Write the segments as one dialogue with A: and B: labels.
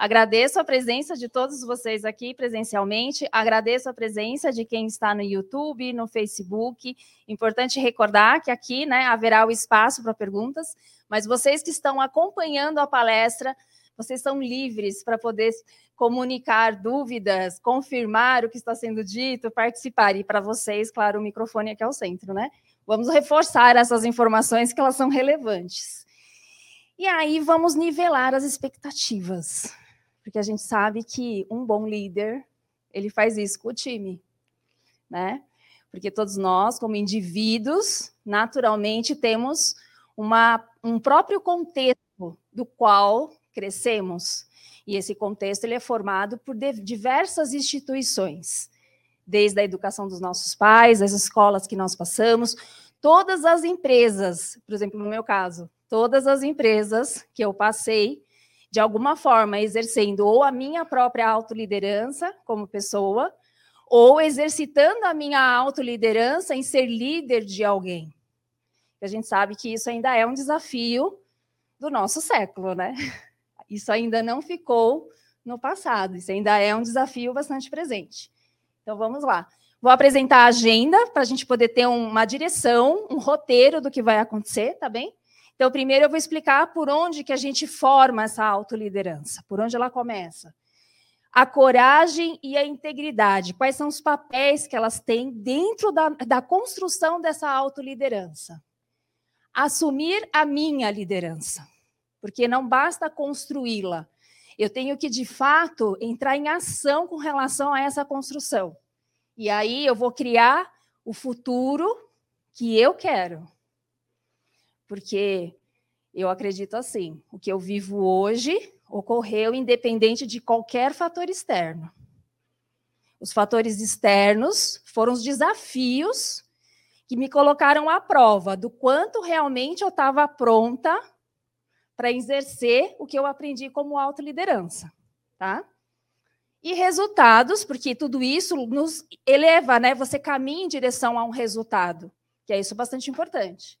A: Agradeço a presença de todos vocês aqui presencialmente, agradeço a presença de quem está no YouTube, no Facebook. Importante recordar que aqui né, haverá o espaço para perguntas, mas vocês que estão acompanhando a palestra, vocês são livres para poder comunicar dúvidas, confirmar o que está sendo dito, participar. E para vocês, claro, o microfone aqui ao centro, né? Vamos reforçar essas informações que elas são relevantes. E aí vamos nivelar as expectativas porque a gente sabe que um bom líder, ele faz isso com o time, né? Porque todos nós, como indivíduos, naturalmente temos uma, um próprio contexto do qual crescemos. E esse contexto ele é formado por diversas instituições, desde a educação dos nossos pais, as escolas que nós passamos, todas as empresas, por exemplo, no meu caso, todas as empresas que eu passei, de alguma forma, exercendo ou a minha própria autoliderança como pessoa, ou exercitando a minha autoliderança em ser líder de alguém. A gente sabe que isso ainda é um desafio do nosso século, né? Isso ainda não ficou no passado, isso ainda é um desafio bastante presente. Então vamos lá. Vou apresentar a agenda para a gente poder ter uma direção, um roteiro do que vai acontecer, tá bem? Então, primeiro eu vou explicar por onde que a gente forma essa autoliderança, por onde ela começa. A coragem e a integridade, quais são os papéis que elas têm dentro da, da construção dessa autoliderança? Assumir a minha liderança, porque não basta construí-la, eu tenho que, de fato, entrar em ação com relação a essa construção. E aí eu vou criar o futuro que eu quero porque eu acredito assim: o que eu vivo hoje ocorreu independente de qualquer fator externo. Os fatores externos foram os desafios que me colocaram à prova do quanto realmente eu estava pronta para exercer o que eu aprendi como autoliderança, tá? E resultados, porque tudo isso nos eleva, né? Você caminha em direção a um resultado, que é isso bastante importante.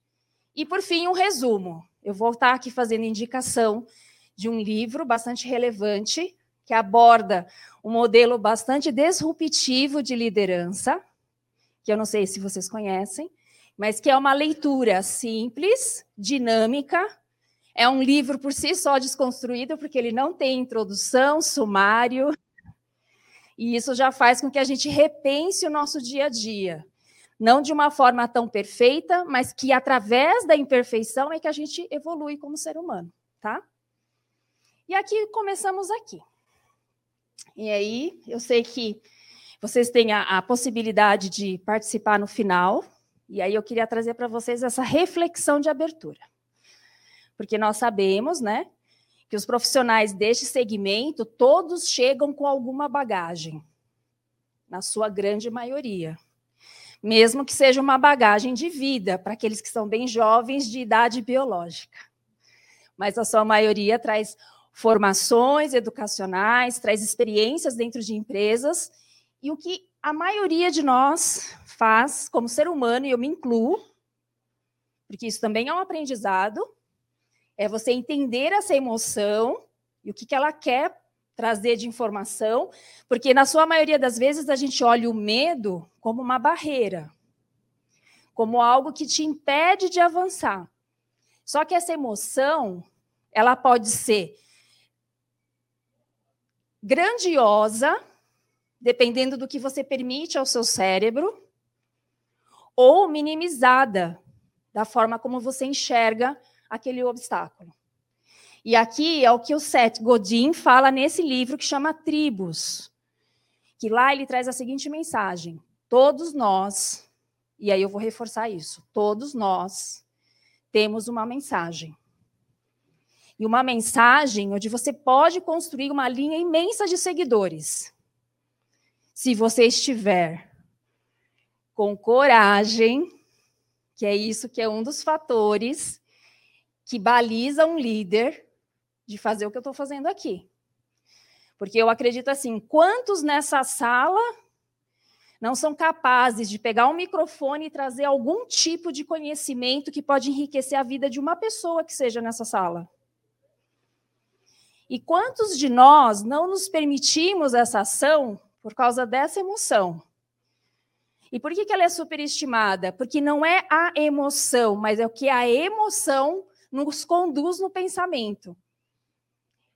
A: E, por fim, um resumo. Eu vou estar aqui fazendo indicação de um livro bastante relevante, que aborda um modelo bastante disruptivo de liderança, que eu não sei se vocês conhecem, mas que é uma leitura simples, dinâmica. É um livro por si só desconstruído, porque ele não tem introdução, sumário. E isso já faz com que a gente repense o nosso dia a dia não de uma forma tão perfeita, mas que através da imperfeição é que a gente evolui como ser humano, tá? E aqui começamos aqui. E aí, eu sei que vocês têm a, a possibilidade de participar no final, e aí eu queria trazer para vocês essa reflexão de abertura. Porque nós sabemos, né, que os profissionais deste segmento, todos chegam com alguma bagagem, na sua grande maioria mesmo que seja uma bagagem de vida para aqueles que são bem jovens de idade biológica. Mas a sua maioria traz formações educacionais, traz experiências dentro de empresas, e o que a maioria de nós faz como ser humano, e eu me incluo, porque isso também é um aprendizado, é você entender essa emoção e o que, ela quer trazer de informação, porque na sua maioria das vezes a gente olha o medo como uma barreira, como algo que te impede de avançar. Só que essa emoção, ela pode ser grandiosa, dependendo do que você permite ao seu cérebro, ou minimizada, da forma como você enxerga aquele obstáculo. E aqui é o que o Seth Godin fala nesse livro que chama Tribos. Que lá ele traz a seguinte mensagem: todos nós, e aí eu vou reforçar isso, todos nós temos uma mensagem. E uma mensagem onde você pode construir uma linha imensa de seguidores. Se você estiver com coragem que é isso que é um dos fatores que baliza um líder de fazer o que eu estou fazendo aqui. Porque eu acredito assim: quantos nessa sala não são capazes de pegar um microfone e trazer algum tipo de conhecimento que pode enriquecer a vida de uma pessoa que seja nessa sala? E quantos de nós não nos permitimos essa ação por causa dessa emoção? E por que, que ela é superestimada? Porque não é a emoção, mas é o que a emoção nos conduz no pensamento.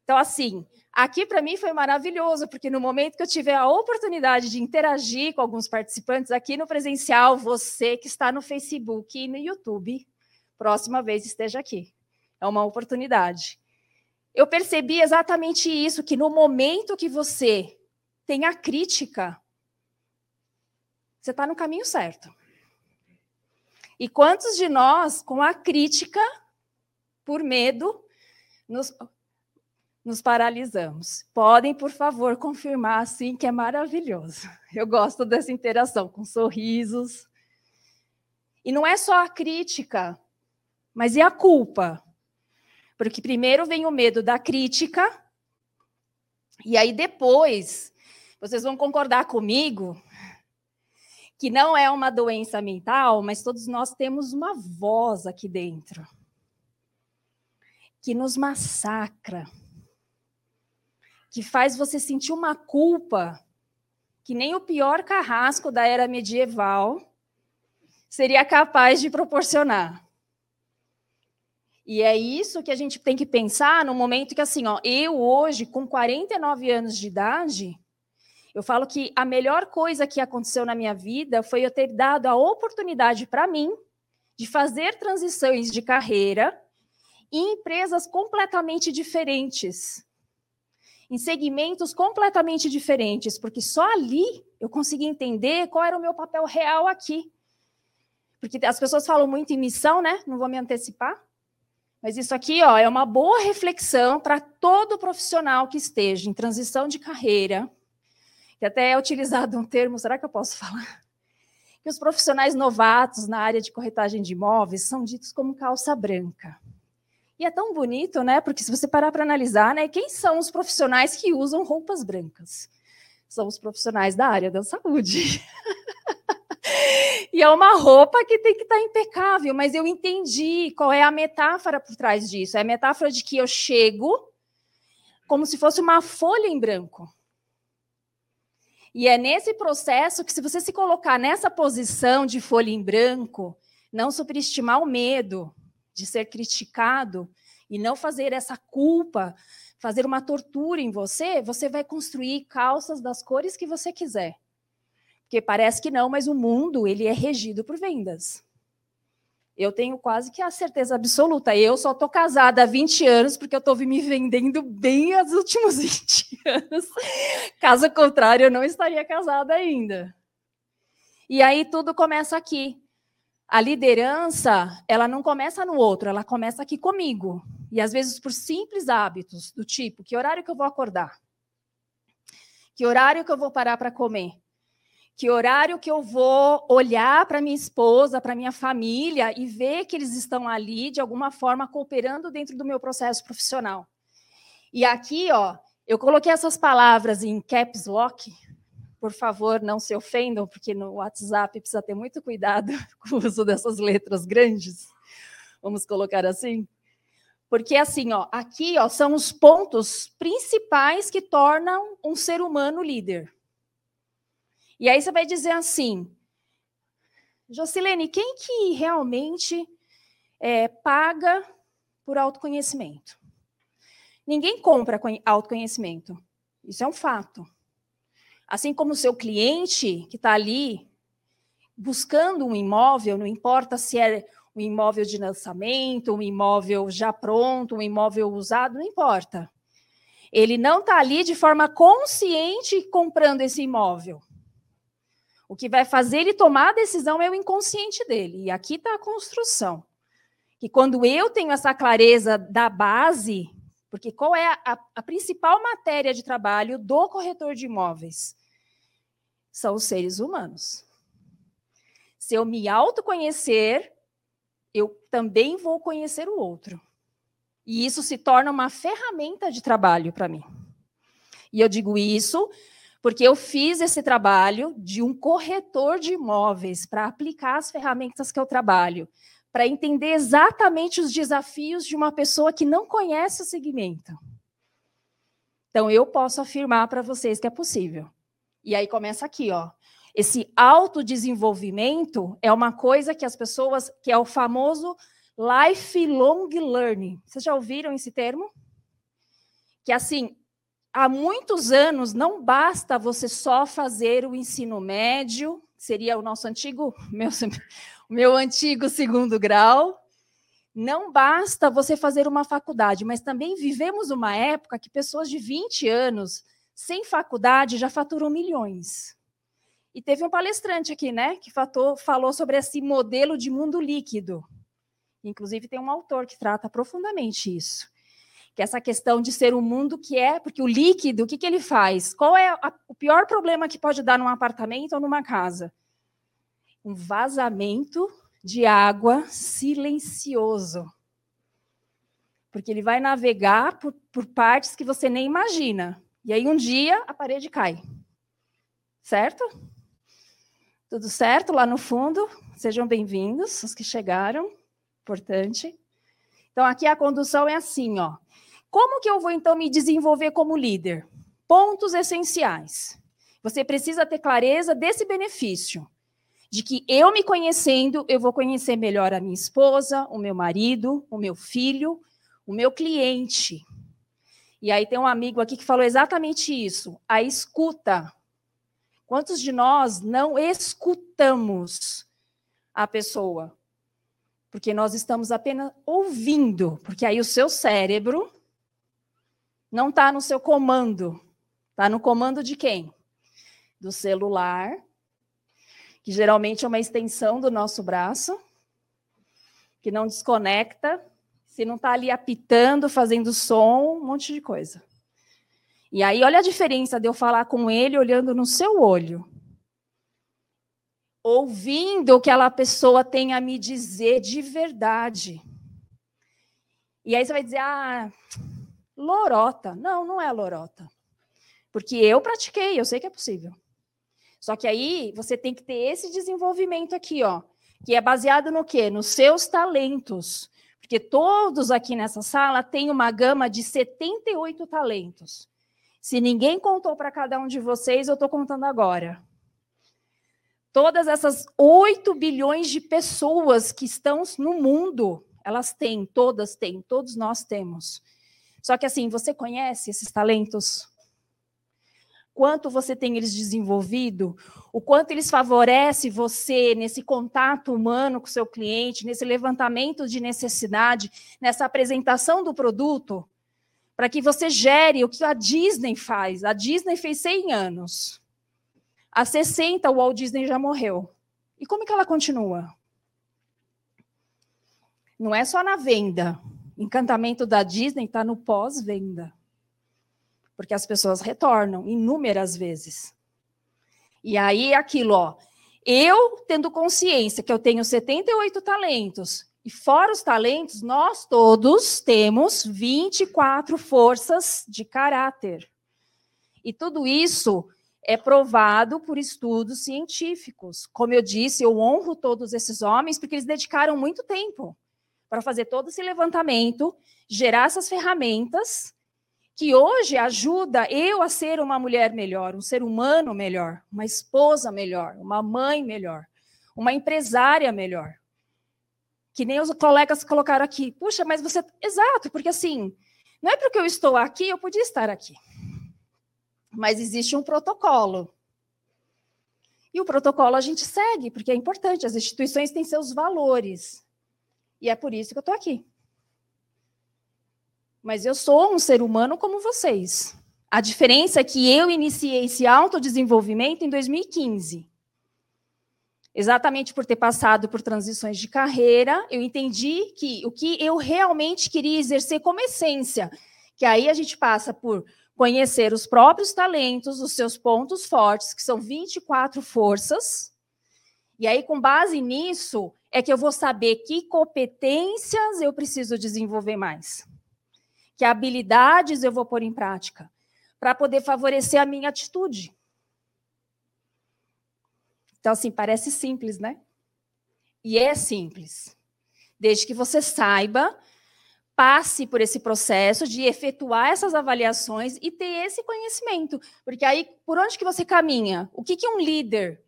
A: Então, assim, aqui para mim foi maravilhoso, porque no momento que eu tive a oportunidade de interagir com alguns participantes aqui no presencial, você que está no Facebook e no YouTube, próxima vez esteja aqui. É uma oportunidade. Eu percebi exatamente isso, que no momento que você tem a crítica, você está no caminho certo. E quantos de nós, com a crítica, por medo, nos, nos paralisamos? Podem, por favor, confirmar assim que é maravilhoso. Eu gosto dessa interação com sorrisos. E não é só a crítica, mas e a culpa? Porque primeiro vem o medo da crítica, e aí depois, vocês vão concordar comigo que não é uma doença mental, mas todos nós temos uma voz aqui dentro que nos massacra, que faz você sentir uma culpa que nem o pior carrasco da era medieval seria capaz de proporcionar. E é isso que a gente tem que pensar no momento que, assim, ó, eu hoje, com 49 anos de idade, eu falo que a melhor coisa que aconteceu na minha vida foi eu ter dado a oportunidade para mim de fazer transições de carreira em empresas completamente diferentes, em segmentos completamente diferentes, porque só ali eu consegui entender qual era o meu papel real aqui. Porque as pessoas falam muito em missão, né? Não vou me antecipar. Mas isso aqui ó, é uma boa reflexão para todo profissional que esteja em transição de carreira, que até é utilizado um termo, será que eu posso falar? Que os profissionais novatos na área de corretagem de imóveis são ditos como calça branca. É tão bonito, né? Porque se você parar para analisar, né, quem são os profissionais que usam roupas brancas? São os profissionais da área da saúde. e é uma roupa que tem que estar tá impecável, mas eu entendi qual é a metáfora por trás disso. É a metáfora de que eu chego como se fosse uma folha em branco. E é nesse processo que, se você se colocar nessa posição de folha em branco, não superestimar o medo de ser criticado e não fazer essa culpa, fazer uma tortura em você, você vai construir calças das cores que você quiser. Porque parece que não, mas o mundo ele é regido por vendas. Eu tenho quase que a certeza absoluta. Eu só estou casada há 20 anos porque eu estou me vendendo bem os últimos 20 anos. Caso contrário, eu não estaria casada ainda. E aí tudo começa aqui. A liderança, ela não começa no outro, ela começa aqui comigo. E às vezes por simples hábitos, do tipo, que horário que eu vou acordar? Que horário que eu vou parar para comer? que horário que eu vou olhar para minha esposa, para minha família e ver que eles estão ali de alguma forma cooperando dentro do meu processo profissional. E aqui, ó, eu coloquei essas palavras em caps lock. Por favor, não se ofendam, porque no WhatsApp precisa ter muito cuidado com o uso dessas letras grandes. Vamos colocar assim? Porque assim, ó, aqui, ó, são os pontos principais que tornam um ser humano líder. E aí você vai dizer assim, Jocilene, quem que realmente é, paga por autoconhecimento? Ninguém compra autoconhecimento. Isso é um fato. Assim como o seu cliente que está ali buscando um imóvel, não importa se é um imóvel de lançamento, um imóvel já pronto, um imóvel usado, não importa. Ele não está ali de forma consciente comprando esse imóvel. O que vai fazer ele tomar a decisão é o inconsciente dele. E aqui está a construção. Que quando eu tenho essa clareza da base, porque qual é a, a principal matéria de trabalho do corretor de imóveis? São os seres humanos. Se eu me autoconhecer, eu também vou conhecer o outro. E isso se torna uma ferramenta de trabalho para mim. E eu digo isso porque eu fiz esse trabalho de um corretor de imóveis para aplicar as ferramentas que eu trabalho, para entender exatamente os desafios de uma pessoa que não conhece o segmento. Então, eu posso afirmar para vocês que é possível. E aí começa aqui, ó. Esse autodesenvolvimento é uma coisa que as pessoas, que é o famoso lifelong learning. Vocês já ouviram esse termo? Que assim, há muitos anos não basta você só fazer o ensino médio, seria o nosso antigo, meu, meu antigo segundo grau. Não basta você fazer uma faculdade, mas também vivemos uma época que pessoas de 20 anos, sem faculdade, já faturam milhões. E teve um palestrante aqui, né, que fatou, falou sobre esse modelo de mundo líquido. Inclusive, tem um autor que trata profundamente isso que é essa questão de ser o um mundo que é, porque o líquido, o que, que ele faz? Qual é a, o pior problema que pode dar num apartamento ou numa casa? Um vazamento de água silencioso. Porque ele vai navegar por, por partes que você nem imagina. E aí um dia a parede cai. Certo? Tudo certo lá no fundo? Sejam bem-vindos, os que chegaram. Importante. Então, aqui a condução é assim, ó. Como que eu vou então me desenvolver como líder? Pontos essenciais. Você precisa ter clareza desse benefício, de que eu me conhecendo, eu vou conhecer melhor a minha esposa, o meu marido, o meu filho, o meu cliente. E aí tem um amigo aqui que falou exatamente isso, a escuta. Quantos de nós não escutamos a pessoa? Porque nós estamos apenas ouvindo, porque aí o seu cérebro não está no seu comando. Está no comando de quem? Do celular, que geralmente é uma extensão do nosso braço, que não desconecta, se não está ali apitando, fazendo som, um monte de coisa. E aí, olha a diferença de eu falar com ele olhando no seu olho, ouvindo o que aquela pessoa tem a me dizer de verdade. E aí você vai dizer, ah, lorota. Não, não é lorota. Porque eu pratiquei, eu sei que é possível. Só que aí você tem que ter esse desenvolvimento aqui, ó, que é baseado no quê? Nos seus talentos. Porque todos aqui nessa sala têm uma gama de 78 talentos. Se ninguém contou para cada um de vocês, eu estou contando agora. Todas essas 8 bilhões de pessoas que estão no mundo, elas têm, todas têm, todos nós temos. Só que assim, você conhece esses talentos? Quanto você tem eles desenvolvido? O quanto eles favorecem você nesse contato humano com o seu cliente, nesse levantamento de necessidade, nessa apresentação do produto, para que você gere o que a Disney faz. A Disney fez 100 anos. Há 60, o Walt Disney já morreu. E como que ela continua? Não é só na venda, encantamento da Disney está no pós-venda. Porque as pessoas retornam inúmeras vezes. E aí aquilo, ó. Eu tendo consciência que eu tenho 78 talentos, e fora os talentos, nós todos temos 24 forças de caráter. E tudo isso é provado por estudos científicos. Como eu disse, eu honro todos esses homens porque eles dedicaram muito tempo para fazer todo esse levantamento, gerar essas ferramentas que hoje ajuda eu a ser uma mulher melhor, um ser humano melhor, uma esposa melhor, uma mãe melhor, uma empresária melhor. Que nem os colegas colocaram aqui. Puxa, mas você. Exato, porque assim, não é porque eu estou aqui, eu podia estar aqui. Mas existe um protocolo. E o protocolo a gente segue, porque é importante, as instituições têm seus valores. E é por isso que eu estou aqui. Mas eu sou um ser humano como vocês. A diferença é que eu iniciei esse autodesenvolvimento em 2015. Exatamente por ter passado por transições de carreira, eu entendi que o que eu realmente queria exercer como essência, que aí a gente passa por conhecer os próprios talentos, os seus pontos fortes, que são 24 forças, e aí, com base nisso, é que eu vou saber que competências eu preciso desenvolver mais, que habilidades eu vou pôr em prática, para poder favorecer a minha atitude. Então, assim, parece simples, né? E é simples. Desde que você saiba, passe por esse processo de efetuar essas avaliações e ter esse conhecimento. Porque aí, por onde que você caminha? O que, que um líder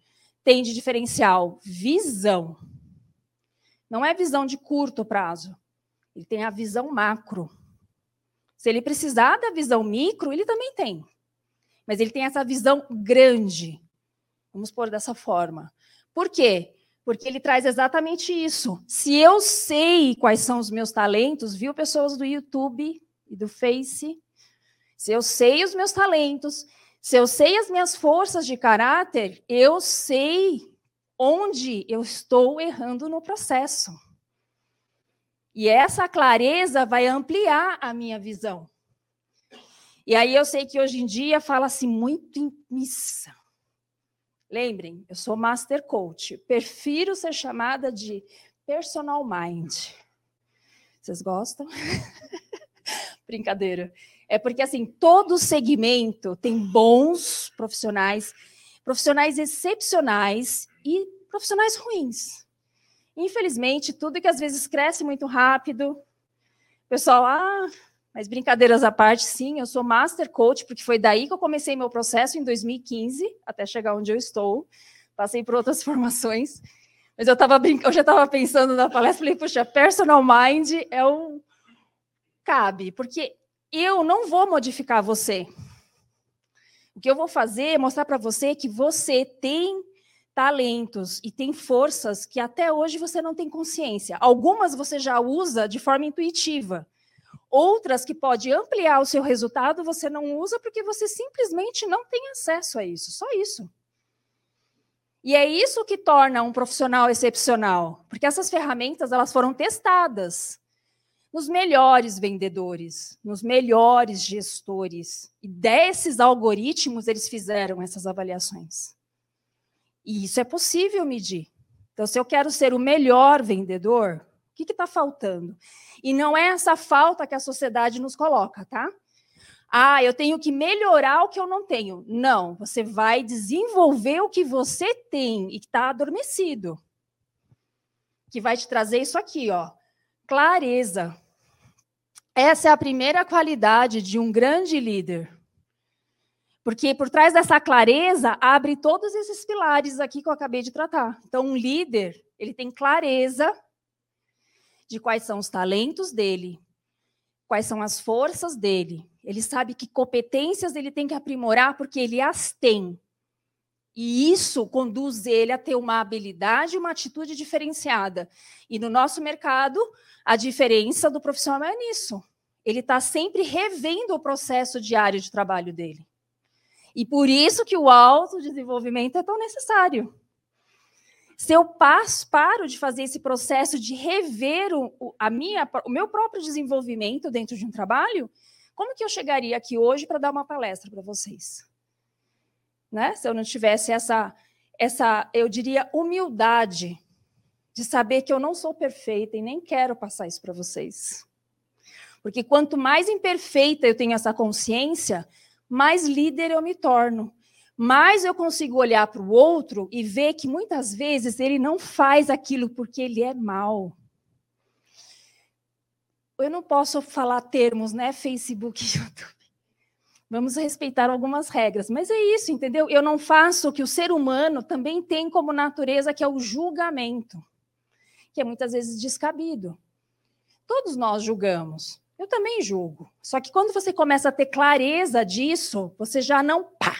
A: tem de diferencial? Visão. Não é visão de curto prazo. Ele tem a visão macro. Se ele precisar da visão micro, ele também tem. Mas ele tem essa visão grande. Vamos pôr dessa forma. Por quê? Porque ele traz exatamente isso. Se eu sei quais são os meus talentos, viu, pessoas do YouTube e do Face? Se eu sei os meus talentos, se eu sei as minhas forças de caráter, eu sei onde eu estou errando no processo. E essa clareza vai ampliar a minha visão. E aí eu sei que hoje em dia fala-se muito em missa. Lembrem, eu sou master coach. Prefiro ser chamada de personal mind. Vocês gostam? Brincadeira. É porque assim, todo segmento tem bons profissionais, profissionais excepcionais e profissionais ruins. Infelizmente, tudo que às vezes cresce muito rápido, pessoal, ah, mas brincadeiras à parte, sim, eu sou master coach, porque foi daí que eu comecei meu processo em 2015, até chegar onde eu estou. Passei por outras formações, mas eu, tava brinc... eu já estava pensando na palestra, falei, puxa, personal mind é o. Cabe, porque eu não vou modificar você. O que eu vou fazer é mostrar para você que você tem talentos e tem forças que até hoje você não tem consciência. Algumas você já usa de forma intuitiva. Outras que pode ampliar o seu resultado, você não usa porque você simplesmente não tem acesso a isso. Só isso. E é isso que torna um profissional excepcional, porque essas ferramentas elas foram testadas nos melhores vendedores, nos melhores gestores. E desses algoritmos eles fizeram essas avaliações. E isso é possível medir. Então, se eu quero ser o melhor vendedor, o que está faltando? E não é essa falta que a sociedade nos coloca, tá? Ah, eu tenho que melhorar o que eu não tenho. Não, você vai desenvolver o que você tem e que está adormecido. Que vai te trazer isso aqui, ó. Clareza. Essa é a primeira qualidade de um grande líder. Porque por trás dessa clareza abre todos esses pilares aqui que eu acabei de tratar. Então, um líder, ele tem clareza de quais são os talentos dele, quais são as forças dele. Ele sabe que competências ele tem que aprimorar porque ele as tem. E isso conduz ele a ter uma habilidade e uma atitude diferenciada. E no nosso mercado, a diferença do profissional é nisso. Ele está sempre revendo o processo diário de trabalho dele. E por isso que o autodesenvolvimento é tão necessário. Se eu passo, paro de fazer esse processo de rever o, a minha, o meu próprio desenvolvimento dentro de um trabalho, como que eu chegaria aqui hoje para dar uma palestra para vocês? Né? Se eu não tivesse essa, essa, eu diria, humildade de saber que eu não sou perfeita e nem quero passar isso para vocês. Porque quanto mais imperfeita eu tenho essa consciência, mais líder eu me torno. Mais eu consigo olhar para o outro e ver que muitas vezes ele não faz aquilo porque ele é mal. Eu não posso falar termos, né? Facebook e YouTube. Vamos respeitar algumas regras, mas é isso, entendeu? Eu não faço o que o ser humano também tem como natureza, que é o julgamento, que é muitas vezes descabido. Todos nós julgamos. Eu também julgo. Só que quando você começa a ter clareza disso, você já não pá,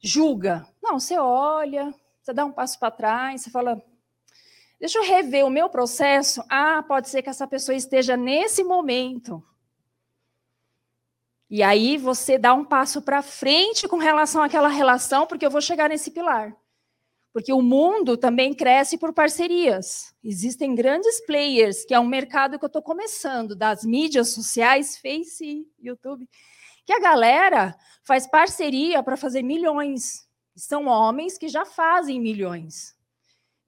A: julga. Não, você olha, você dá um passo para trás, você fala: deixa eu rever o meu processo. Ah, pode ser que essa pessoa esteja nesse momento. E aí você dá um passo para frente com relação àquela relação, porque eu vou chegar nesse pilar. Porque o mundo também cresce por parcerias. Existem grandes players, que é um mercado que eu estou começando, das mídias sociais, Face, YouTube, que a galera faz parceria para fazer milhões. São homens que já fazem milhões.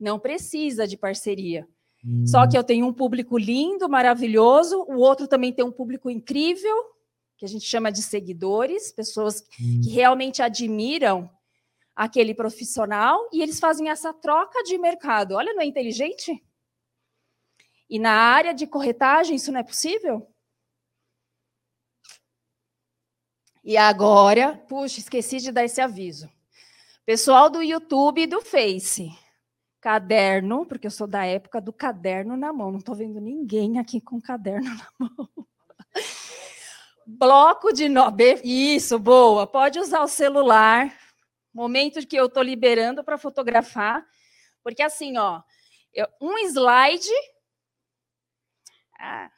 A: Não precisa de parceria. Hum. Só que eu tenho um público lindo, maravilhoso, o outro também tem um público incrível, que a gente chama de seguidores, pessoas hum. que realmente admiram aquele profissional e eles fazem essa troca de mercado. Olha, não é inteligente? E na área de corretagem isso não é possível? E agora, puxa, esqueci de dar esse aviso. Pessoal do YouTube e do Face, caderno, porque eu sou da época do caderno na mão, não estou vendo ninguém aqui com caderno na mão. Bloco de nove, isso, boa. Pode usar o celular. Momento que eu estou liberando para fotografar, porque assim, ó, um slide. Ah,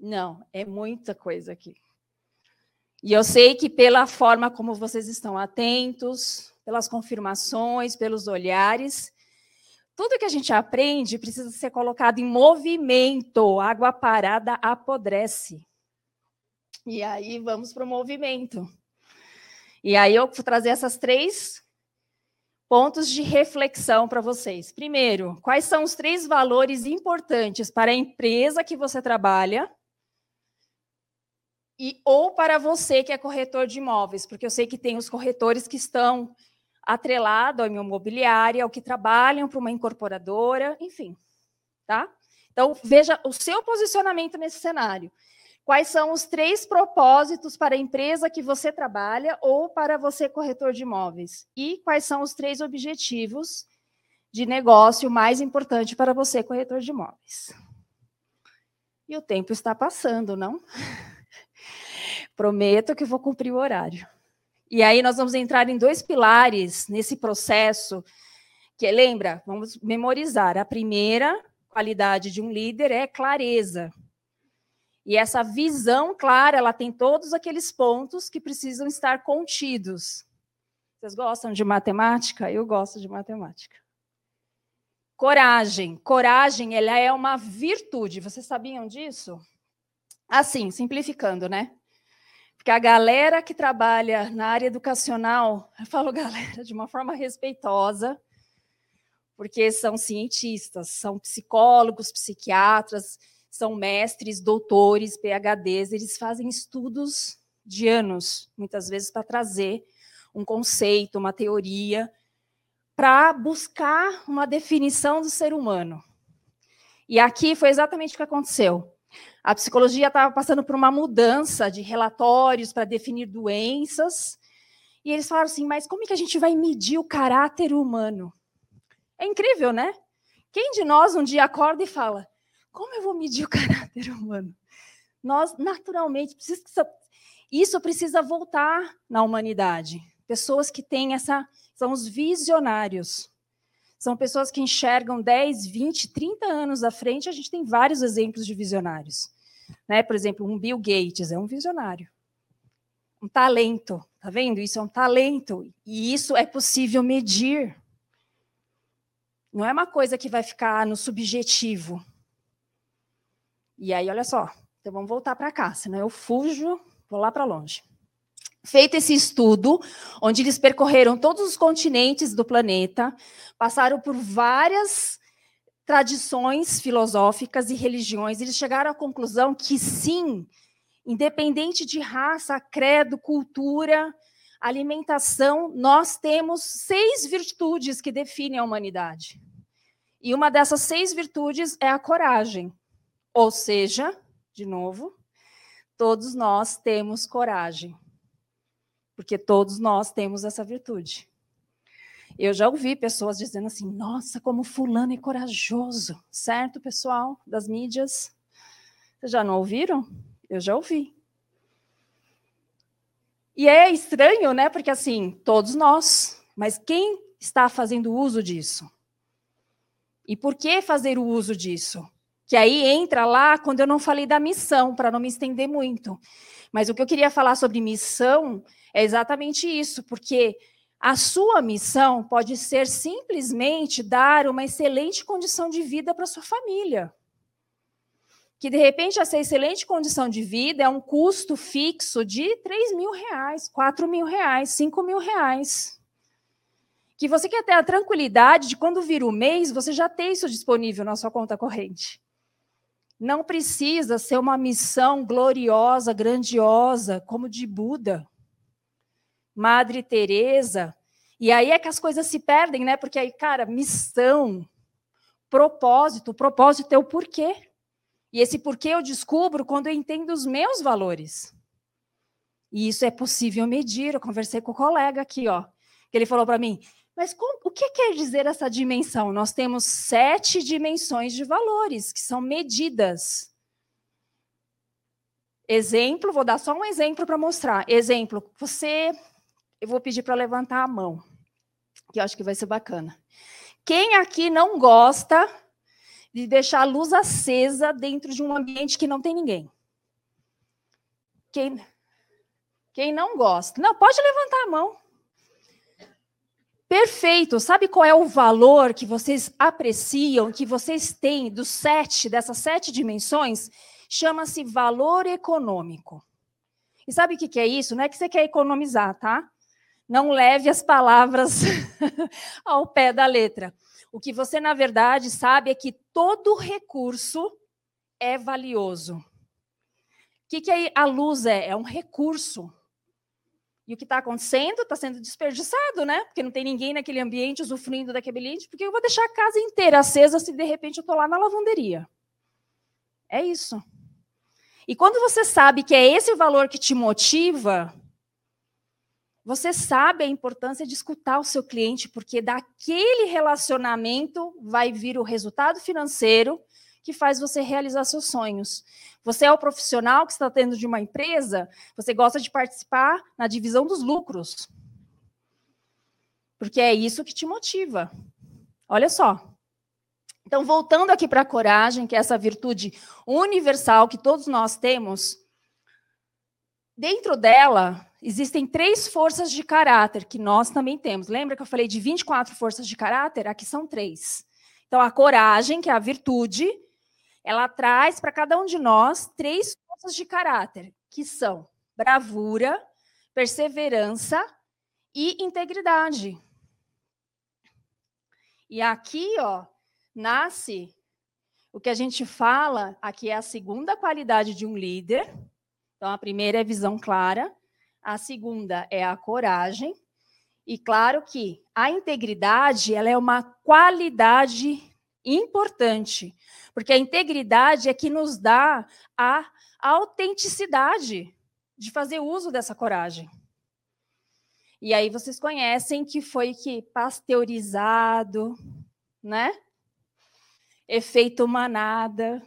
A: não, é muita coisa aqui. E eu sei que pela forma como vocês estão atentos, pelas confirmações, pelos olhares, tudo que a gente aprende precisa ser colocado em movimento. Água parada apodrece. E aí vamos para o movimento. E aí eu vou trazer essas três pontos de reflexão para vocês. Primeiro, quais são os três valores importantes para a empresa que você trabalha? e ou para você que é corretor de imóveis, porque eu sei que tem os corretores que estão atrelados à imobiliária, ou que trabalham para uma incorporadora, enfim, tá? Então, veja o seu posicionamento nesse cenário. Quais são os três propósitos para a empresa que você trabalha ou para você corretor de imóveis? E quais são os três objetivos de negócio mais importante para você corretor de imóveis? E o tempo está passando, não? Prometo que vou cumprir o horário. E aí nós vamos entrar em dois pilares nesse processo, que lembra, vamos memorizar. A primeira qualidade de um líder é clareza. E essa visão clara, ela tem todos aqueles pontos que precisam estar contidos. Vocês gostam de matemática? Eu gosto de matemática. Coragem. Coragem, ela é uma virtude. Vocês sabiam disso? Assim, simplificando, né? Porque a galera que trabalha na área educacional, eu falo galera de uma forma respeitosa, porque são cientistas, são psicólogos, psiquiatras, são mestres, doutores, PhDs, eles fazem estudos de anos, muitas vezes para trazer um conceito, uma teoria, para buscar uma definição do ser humano. E aqui foi exatamente o que aconteceu. A psicologia estava passando por uma mudança de relatórios para definir doenças. E eles falaram assim: mas como é que a gente vai medir o caráter humano? É incrível, né? Quem de nós um dia acorda e fala: como eu vou medir o caráter humano? Nós, naturalmente, precisa, isso precisa voltar na humanidade. Pessoas que têm essa. São os visionários. São pessoas que enxergam 10, 20, 30 anos à frente. A gente tem vários exemplos de visionários. Né? Por exemplo, um Bill Gates é um visionário. Um talento, tá vendo? Isso é um talento. E isso é possível medir. Não é uma coisa que vai ficar no subjetivo. E aí, olha só. Então vamos voltar para cá, senão eu fujo, vou lá para longe feito esse estudo, onde eles percorreram todos os continentes do planeta, passaram por várias tradições filosóficas e religiões, eles chegaram à conclusão que sim, independente de raça, credo, cultura, alimentação, nós temos seis virtudes que definem a humanidade. E uma dessas seis virtudes é a coragem. Ou seja, de novo, todos nós temos coragem porque todos nós temos essa virtude. Eu já ouvi pessoas dizendo assim: nossa, como Fulano é corajoso, certo, pessoal das mídias? Vocês já não ouviram? Eu já ouvi. E é estranho, né? Porque assim, todos nós, mas quem está fazendo uso disso? E por que fazer o uso disso? Que aí entra lá quando eu não falei da missão, para não me estender muito. Mas o que eu queria falar sobre missão é exatamente isso, porque a sua missão pode ser simplesmente dar uma excelente condição de vida para sua família. Que de repente essa excelente condição de vida é um custo fixo de 3 mil reais, 4 mil reais, 5 mil reais. que você quer ter a tranquilidade de quando vir o mês, você já ter isso disponível na sua conta corrente. Não precisa ser uma missão gloriosa, grandiosa, como de Buda, Madre Teresa. E aí é que as coisas se perdem, né? Porque aí, cara, missão, propósito, propósito é o porquê. E esse porquê eu descubro quando eu entendo os meus valores. E isso é possível medir. Eu conversei com o colega aqui, ó, que ele falou para mim: mas com, o que quer dizer essa dimensão? Nós temos sete dimensões de valores, que são medidas. Exemplo, vou dar só um exemplo para mostrar. Exemplo, você. Eu vou pedir para levantar a mão, que eu acho que vai ser bacana. Quem aqui não gosta de deixar a luz acesa dentro de um ambiente que não tem ninguém? Quem, quem não gosta? Não, pode levantar a mão. Perfeito. Sabe qual é o valor que vocês apreciam, que vocês têm dos sete, dessas sete dimensões? Chama-se valor econômico. E sabe o que é isso? Não é que você quer economizar, tá? Não leve as palavras ao pé da letra. O que você, na verdade, sabe é que todo recurso é valioso. O que, que a luz é? É um recurso. E o que está acontecendo está sendo desperdiçado, né? Porque não tem ninguém naquele ambiente usufruindo daquele ambiente, porque eu vou deixar a casa inteira acesa se de repente eu estou lá na lavanderia. É isso. E quando você sabe que é esse o valor que te motiva, você sabe a importância de escutar o seu cliente, porque daquele relacionamento vai vir o resultado financeiro que faz você realizar seus sonhos. Você é o profissional que está tendo de uma empresa, você gosta de participar na divisão dos lucros. Porque é isso que te motiva. Olha só. Então, voltando aqui para a coragem, que é essa virtude universal que todos nós temos, dentro dela existem três forças de caráter que nós também temos. Lembra que eu falei de 24 forças de caráter? Aqui são três. Então, a coragem, que é a virtude, ela traz para cada um de nós três forças de caráter, que são bravura, perseverança e integridade. E aqui, ó, nasce o que a gente fala, aqui é a segunda qualidade de um líder. Então, a primeira é visão clara, a segunda é a coragem. E claro que a integridade, ela é uma qualidade importante, porque a integridade é que nos dá a autenticidade de fazer uso dessa coragem. E aí vocês conhecem que foi que pasteurizado, né? Efeito manada.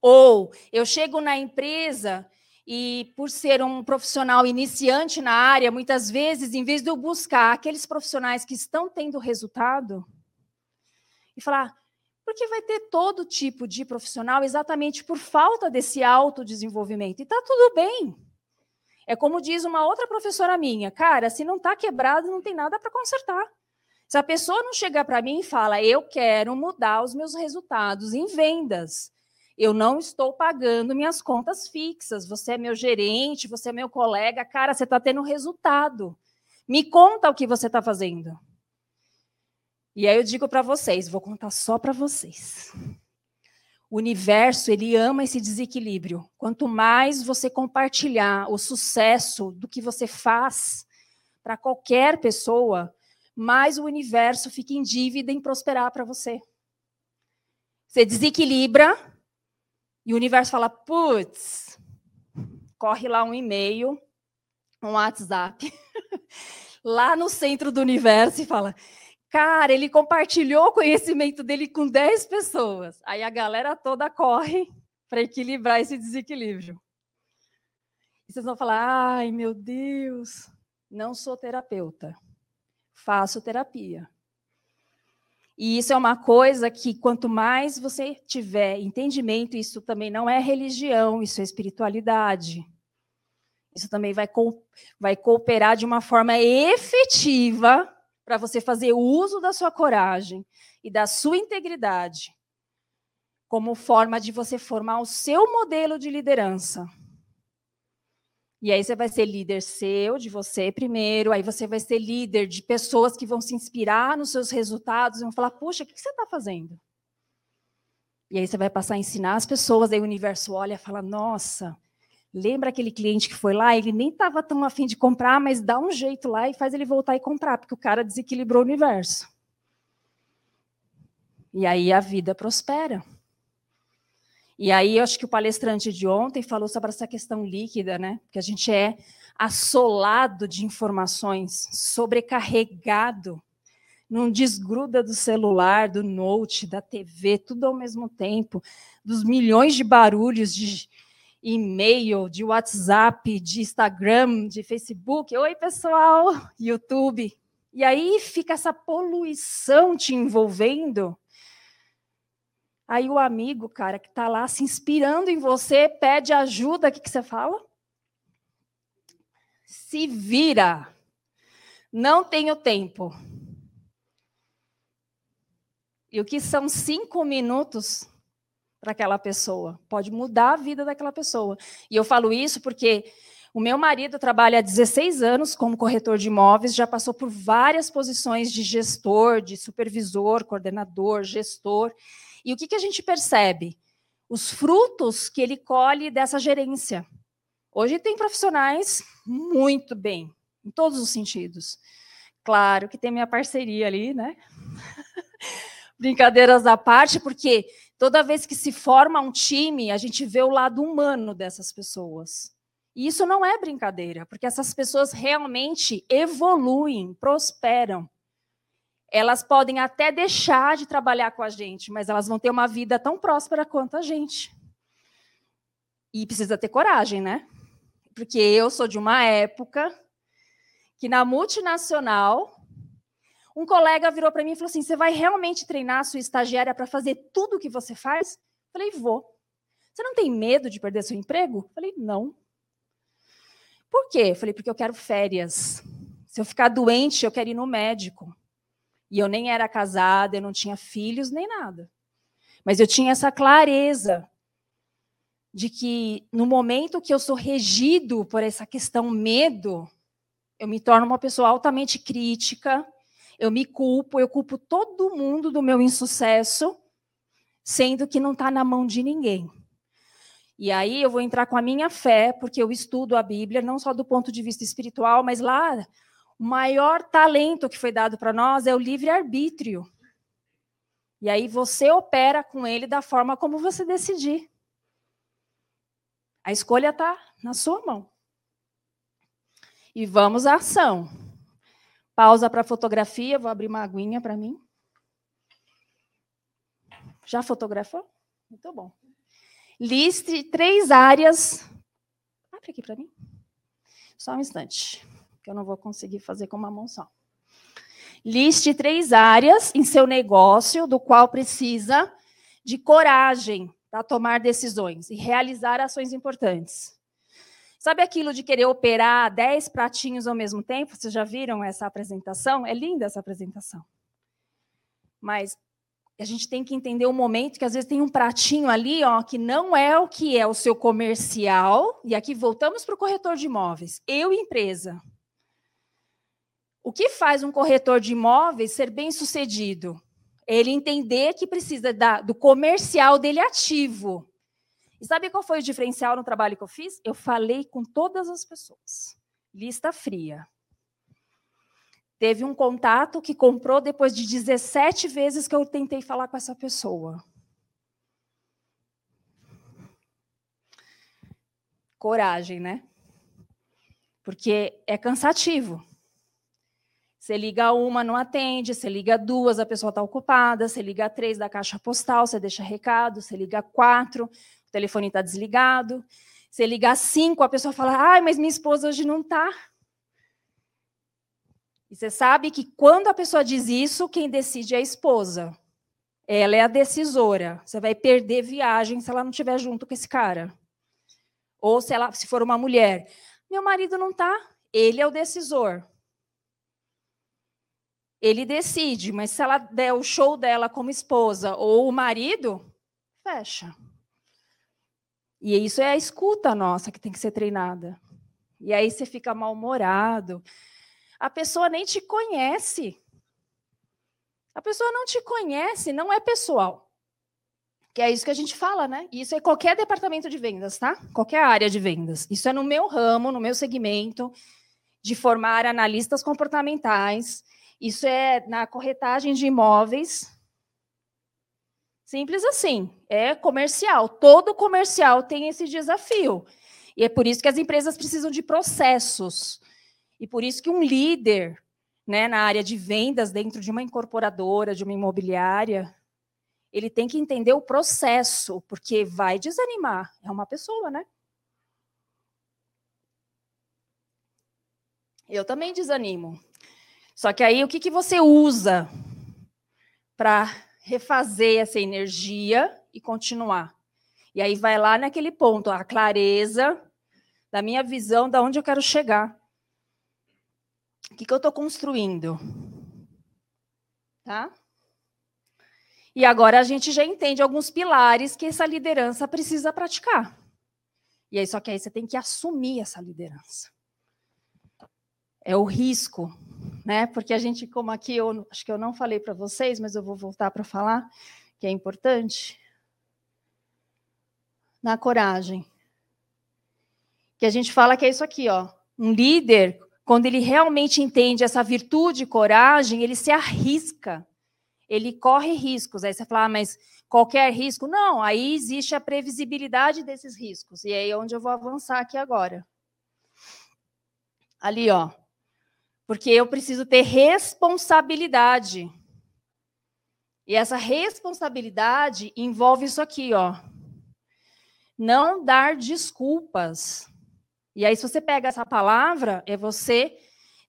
A: Ou eu chego na empresa e por ser um profissional iniciante na área, muitas vezes, em vez de eu buscar aqueles profissionais que estão tendo resultado, e falar, porque vai ter todo tipo de profissional exatamente por falta desse autodesenvolvimento. E está tudo bem. É como diz uma outra professora minha, cara, se não está quebrado, não tem nada para consertar. Se a pessoa não chegar para mim e fala, eu quero mudar os meus resultados em vendas, eu não estou pagando minhas contas fixas, você é meu gerente, você é meu colega, cara, você está tendo resultado. Me conta o que você está fazendo. E aí eu digo para vocês, vou contar só para vocês. O universo, ele ama esse desequilíbrio. Quanto mais você compartilhar o sucesso do que você faz para qualquer pessoa, mais o universo fica em dívida em prosperar para você. Você desequilibra e o universo fala: putz, corre lá um e-mail, um WhatsApp, lá no centro do universo e fala: Cara, ele compartilhou o conhecimento dele com 10 pessoas. Aí a galera toda corre para equilibrar esse desequilíbrio. E vocês vão falar: ai, meu Deus, não sou terapeuta, faço terapia. E isso é uma coisa que, quanto mais você tiver entendimento, isso também não é religião, isso é espiritualidade. Isso também vai, co vai cooperar de uma forma efetiva para você fazer uso da sua coragem e da sua integridade como forma de você formar o seu modelo de liderança. E aí você vai ser líder seu, de você primeiro, aí você vai ser líder de pessoas que vão se inspirar nos seus resultados e vão falar, puxa, o que você está fazendo? E aí você vai passar a ensinar as pessoas, aí o universo olha e fala, nossa, lembra aquele cliente que foi lá, ele nem estava tão afim de comprar, mas dá um jeito lá e faz ele voltar e comprar, porque o cara desequilibrou o universo. E aí a vida prospera. E aí, eu acho que o palestrante de ontem falou sobre essa questão líquida, né? Que a gente é assolado de informações, sobrecarregado, não desgruda do celular, do note, da TV, tudo ao mesmo tempo, dos milhões de barulhos de e-mail, de WhatsApp, de Instagram, de Facebook. Oi, pessoal, YouTube. E aí fica essa poluição te envolvendo Aí o amigo, cara, que está lá se inspirando em você, pede ajuda, o que, que você fala? Se vira. Não tenho tempo. E o que são cinco minutos para aquela pessoa? Pode mudar a vida daquela pessoa. E eu falo isso porque o meu marido trabalha há 16 anos como corretor de imóveis, já passou por várias posições de gestor, de supervisor, coordenador, gestor. E o que, que a gente percebe? Os frutos que ele colhe dessa gerência. Hoje tem profissionais muito bem, em todos os sentidos. Claro que tem minha parceria ali, né? Brincadeiras à parte, porque toda vez que se forma um time, a gente vê o lado humano dessas pessoas. E isso não é brincadeira, porque essas pessoas realmente evoluem, prosperam elas podem até deixar de trabalhar com a gente, mas elas vão ter uma vida tão próspera quanto a gente. E precisa ter coragem, né? Porque eu sou de uma época que na multinacional, um colega virou para mim e falou assim: Você vai realmente treinar a sua estagiária para fazer tudo o que você faz? Eu falei: Vou. Você não tem medo de perder seu emprego? Eu falei: Não. Por quê? Eu falei: Porque eu quero férias. Se eu ficar doente, eu quero ir no médico. E eu nem era casada, eu não tinha filhos nem nada. Mas eu tinha essa clareza de que no momento que eu sou regido por essa questão medo, eu me torno uma pessoa altamente crítica, eu me culpo, eu culpo todo mundo do meu insucesso, sendo que não está na mão de ninguém. E aí eu vou entrar com a minha fé, porque eu estudo a Bíblia, não só do ponto de vista espiritual, mas lá o maior talento que foi dado para nós é o livre-arbítrio. E aí você opera com ele da forma como você decidir. A escolha está na sua mão. E vamos à ação. Pausa para fotografia, vou abrir uma aguinha para mim. Já fotografou? Muito bom. Liste três áreas. Abre aqui para mim. Só um instante que eu não vou conseguir fazer com uma mão só. Liste três áreas em seu negócio do qual precisa de coragem para tomar decisões e realizar ações importantes. Sabe aquilo de querer operar dez pratinhos ao mesmo tempo? Vocês já viram essa apresentação? É linda essa apresentação. Mas a gente tem que entender o momento que às vezes tem um pratinho ali, ó, que não é o que é o seu comercial. E aqui voltamos para o corretor de imóveis. Eu, empresa, o que faz um corretor de imóveis ser bem sucedido? Ele entender que precisa da, do comercial dele ativo. E sabe qual foi o diferencial no trabalho que eu fiz? Eu falei com todas as pessoas. Lista fria. Teve um contato que comprou depois de 17 vezes que eu tentei falar com essa pessoa. Coragem, né? Porque é cansativo. Você liga uma, não atende. Você liga duas, a pessoa está ocupada. Você liga três da caixa postal, você deixa recado. Você liga quatro, o telefone está desligado. Você liga cinco, a pessoa fala: ai, mas minha esposa hoje não está. E você sabe que quando a pessoa diz isso, quem decide é a esposa. Ela é a decisora. Você vai perder viagem se ela não estiver junto com esse cara. Ou se ela, se for uma mulher, meu marido não está, ele é o decisor ele decide, mas se ela der o show dela como esposa ou o marido, fecha. E isso é a escuta nossa que tem que ser treinada. e aí você fica mal-humorado. A pessoa nem te conhece. A pessoa não te conhece, não é pessoal. Que é isso que a gente fala, né? Isso é qualquer departamento de vendas, tá? Qualquer área de vendas. Isso é no meu ramo, no meu segmento, de formar analistas comportamentais. Isso é na corretagem de imóveis. Simples assim. É comercial. Todo comercial tem esse desafio. E é por isso que as empresas precisam de processos. E por isso que um líder né, na área de vendas dentro de uma incorporadora, de uma imobiliária, ele tem que entender o processo, porque vai desanimar. É uma pessoa, né? Eu também desanimo. Só que aí o que, que você usa para refazer essa energia e continuar? E aí vai lá naquele ponto, a clareza da minha visão, da onde eu quero chegar. O que, que eu estou construindo? Tá? E agora a gente já entende alguns pilares que essa liderança precisa praticar. E aí, só que aí você tem que assumir essa liderança. É o risco, né? Porque a gente, como aqui, eu acho que eu não falei para vocês, mas eu vou voltar para falar, que é importante na coragem. Que a gente fala que é isso aqui, ó. Um líder, quando ele realmente entende essa virtude, coragem, ele se arrisca. Ele corre riscos. Aí você fala, ah, mas qualquer risco? Não, aí existe a previsibilidade desses riscos. E aí é onde eu vou avançar aqui agora. Ali, ó. Porque eu preciso ter responsabilidade. E essa responsabilidade envolve isso aqui, ó não dar desculpas. E aí, se você pega essa palavra, é você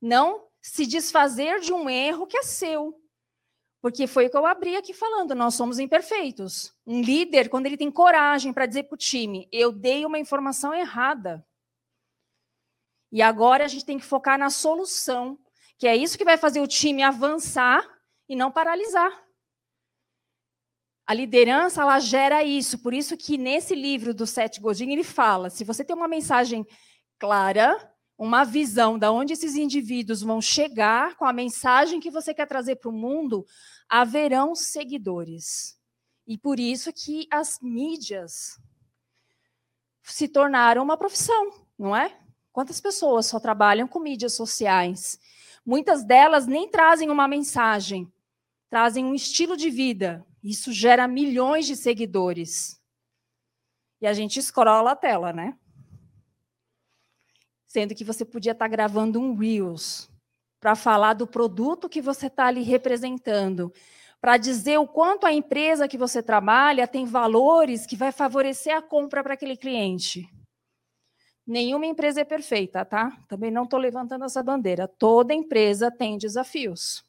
A: não se desfazer de um erro que é seu. Porque foi o que eu abri aqui falando, nós somos imperfeitos. Um líder, quando ele tem coragem para dizer para o time, eu dei uma informação errada. E agora a gente tem que focar na solução, que é isso que vai fazer o time avançar e não paralisar. A liderança, ela gera isso. Por isso que nesse livro do Seth Godin, ele fala, se você tem uma mensagem clara, uma visão de onde esses indivíduos vão chegar com a mensagem que você quer trazer para o mundo, haverão seguidores. E por isso que as mídias se tornaram uma profissão, não é? Quantas pessoas só trabalham com mídias sociais? Muitas delas nem trazem uma mensagem, trazem um estilo de vida, isso gera milhões de seguidores. E a gente escrola a tela, né? Sendo que você podia estar gravando um Reels para falar do produto que você está ali representando, para dizer o quanto a empresa que você trabalha tem valores que vai favorecer a compra para aquele cliente. Nenhuma empresa é perfeita, tá? Também não estou levantando essa bandeira. Toda empresa tem desafios.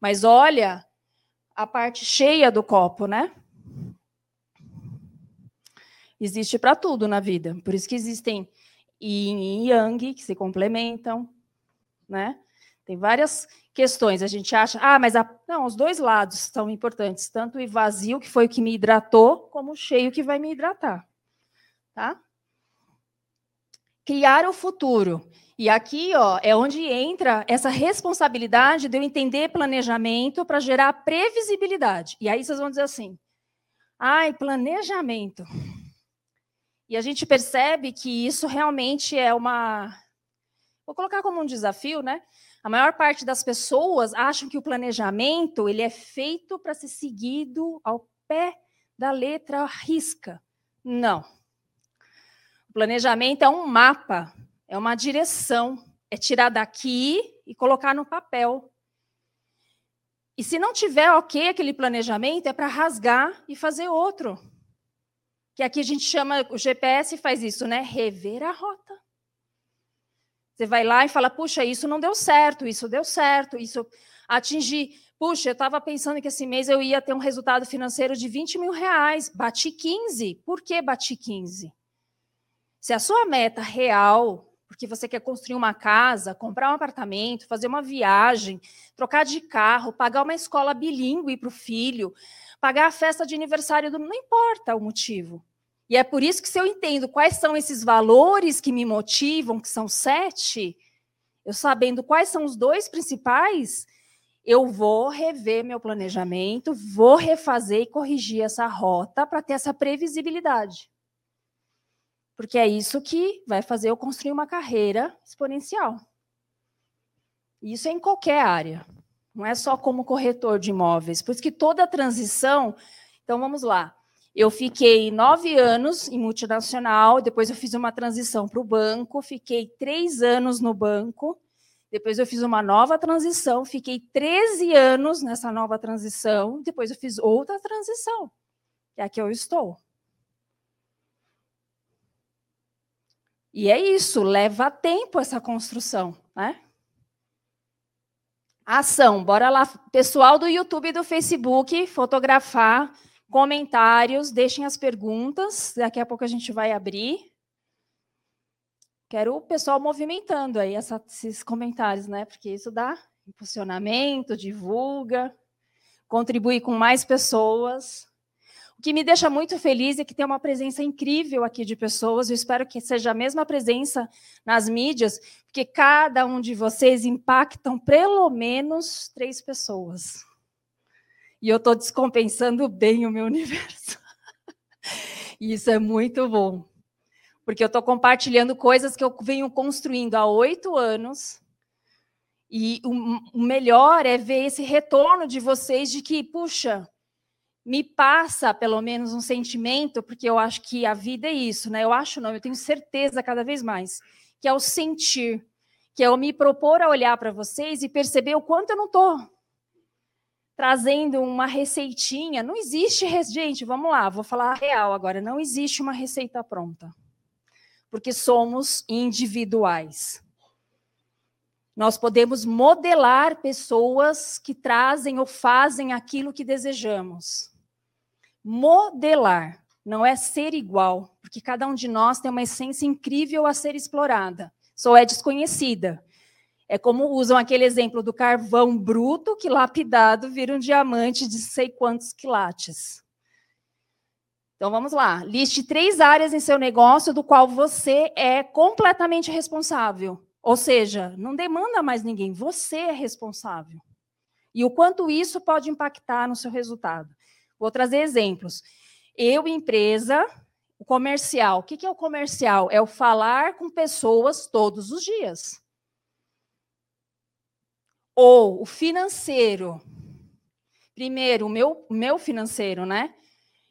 A: Mas olha a parte cheia do copo, né? Existe para tudo na vida. Por isso que existem yin e yang que se complementam, né? Tem várias questões. A gente acha, ah, mas a... não, os dois lados são importantes, tanto o vazio, que foi o que me hidratou, como o cheio que vai me hidratar. Tá? Criar o futuro. E aqui, ó, é onde entra essa responsabilidade de eu entender planejamento para gerar previsibilidade. E aí vocês vão dizer assim: "Ai, planejamento". E a gente percebe que isso realmente é uma Vou colocar como um desafio, né? A maior parte das pessoas acham que o planejamento ele é feito para ser seguido ao pé da letra risca. Não. Planejamento é um mapa é uma direção, é tirar daqui e colocar no papel. E se não tiver ok aquele planejamento, é para rasgar e fazer outro. Que aqui a gente chama, o GPS faz isso, né? Rever a rota. Você vai lá e fala, puxa, isso não deu certo, isso deu certo, isso atingi. Puxa, eu estava pensando que esse mês eu ia ter um resultado financeiro de 20 mil reais. Bati 15. Por que bati 15? Se a sua meta real porque você quer construir uma casa, comprar um apartamento, fazer uma viagem, trocar de carro, pagar uma escola bilíngue para o filho, pagar a festa de aniversário do. Não importa o motivo. E é por isso que, se eu entendo quais são esses valores que me motivam, que são sete, eu sabendo quais são os dois principais, eu vou rever meu planejamento, vou refazer e corrigir essa rota para ter essa previsibilidade. Porque é isso que vai fazer eu construir uma carreira exponencial. Isso é em qualquer área, não é só como corretor de imóveis. Por isso que toda transição. Então, vamos lá. Eu fiquei nove anos em multinacional, depois eu fiz uma transição para o banco, fiquei três anos no banco, depois eu fiz uma nova transição, fiquei 13 anos nessa nova transição, depois eu fiz outra transição, que é eu estou. E é isso, leva tempo essa construção, né? Ação, bora lá, pessoal do YouTube e do Facebook, fotografar comentários, deixem as perguntas, daqui a pouco a gente vai abrir. Quero o pessoal movimentando aí essa, esses comentários, né? Porque isso dá impulsionamento, divulga, contribui com mais pessoas. O que me deixa muito feliz é que tem uma presença incrível aqui de pessoas. Eu espero que seja a mesma presença nas mídias, porque cada um de vocês impactam pelo menos três pessoas e eu estou descompensando bem o meu universo. e isso é muito bom, porque eu estou compartilhando coisas que eu venho construindo há oito anos. E o melhor é ver esse retorno de vocês de que, puxa, me passa pelo menos um sentimento, porque eu acho que a vida é isso, né? Eu acho não, eu tenho certeza cada vez mais, que é o sentir, que é o me propor a olhar para vocês e perceber o quanto eu não estou trazendo uma receitinha. Não existe, gente, vamos lá, vou falar a real agora. Não existe uma receita pronta, porque somos individuais. Nós podemos modelar pessoas que trazem ou fazem aquilo que desejamos. Modelar não é ser igual, porque cada um de nós tem uma essência incrível a ser explorada, só é desconhecida. É como usam aquele exemplo do carvão bruto que lapidado vira um diamante de sei quantos quilates. Então vamos lá. Liste três áreas em seu negócio do qual você é completamente responsável. Ou seja, não demanda mais ninguém, você é responsável. E o quanto isso pode impactar no seu resultado. Vou trazer exemplos. Eu, empresa, o comercial. O que é o comercial? É o falar com pessoas todos os dias ou o financeiro. Primeiro, o meu, meu financeiro, né?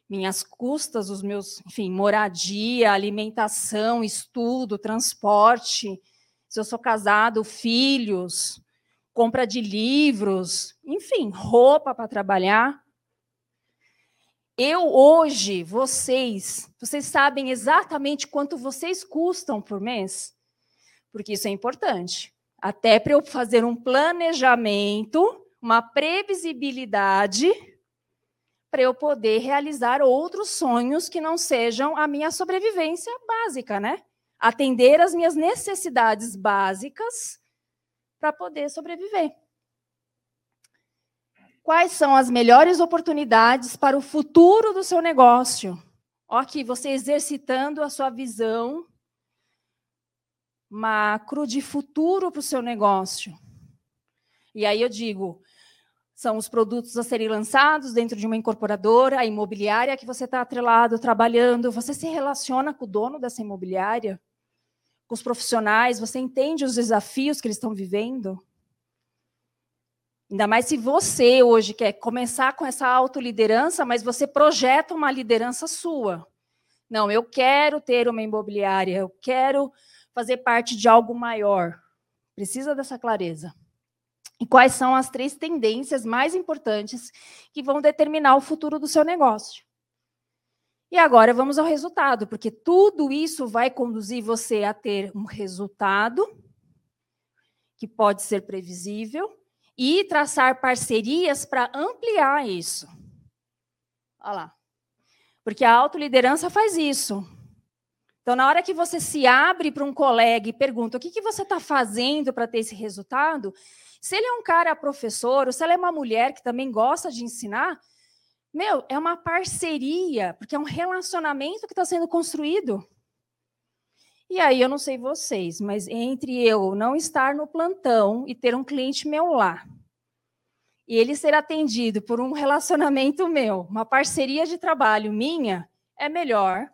A: Minhas custas, os meus, enfim, moradia, alimentação, estudo, transporte. Se eu sou casado, filhos, compra de livros, enfim, roupa para trabalhar. Eu hoje, vocês, vocês sabem exatamente quanto vocês custam por mês? Porque isso é importante até para eu fazer um planejamento, uma previsibilidade, para eu poder realizar outros sonhos que não sejam a minha sobrevivência básica, né? Atender as minhas necessidades básicas para poder sobreviver. Quais são as melhores oportunidades para o futuro do seu negócio? Ó, aqui, você exercitando a sua visão macro de futuro para o seu negócio. E aí eu digo, são os produtos a serem lançados dentro de uma incorporadora, a imobiliária que você está atrelado, trabalhando, você se relaciona com o dono dessa imobiliária, com os profissionais, você entende os desafios que eles estão vivendo? Ainda mais se você hoje quer começar com essa autoliderança, mas você projeta uma liderança sua. Não, eu quero ter uma imobiliária, eu quero fazer parte de algo maior. Precisa dessa clareza. E quais são as três tendências mais importantes que vão determinar o futuro do seu negócio? E agora vamos ao resultado, porque tudo isso vai conduzir você a ter um resultado que pode ser previsível e traçar parcerias para ampliar isso. Olha lá. Porque a autoliderança faz isso. Então, na hora que você se abre para um colega e pergunta o que, que você está fazendo para ter esse resultado, se ele é um cara professor, ou se ela é uma mulher que também gosta de ensinar, Meu, é uma parceria, porque é um relacionamento que está sendo construído. E aí, eu não sei vocês, mas entre eu não estar no plantão e ter um cliente meu lá, e ele ser atendido por um relacionamento meu, uma parceria de trabalho minha, é melhor,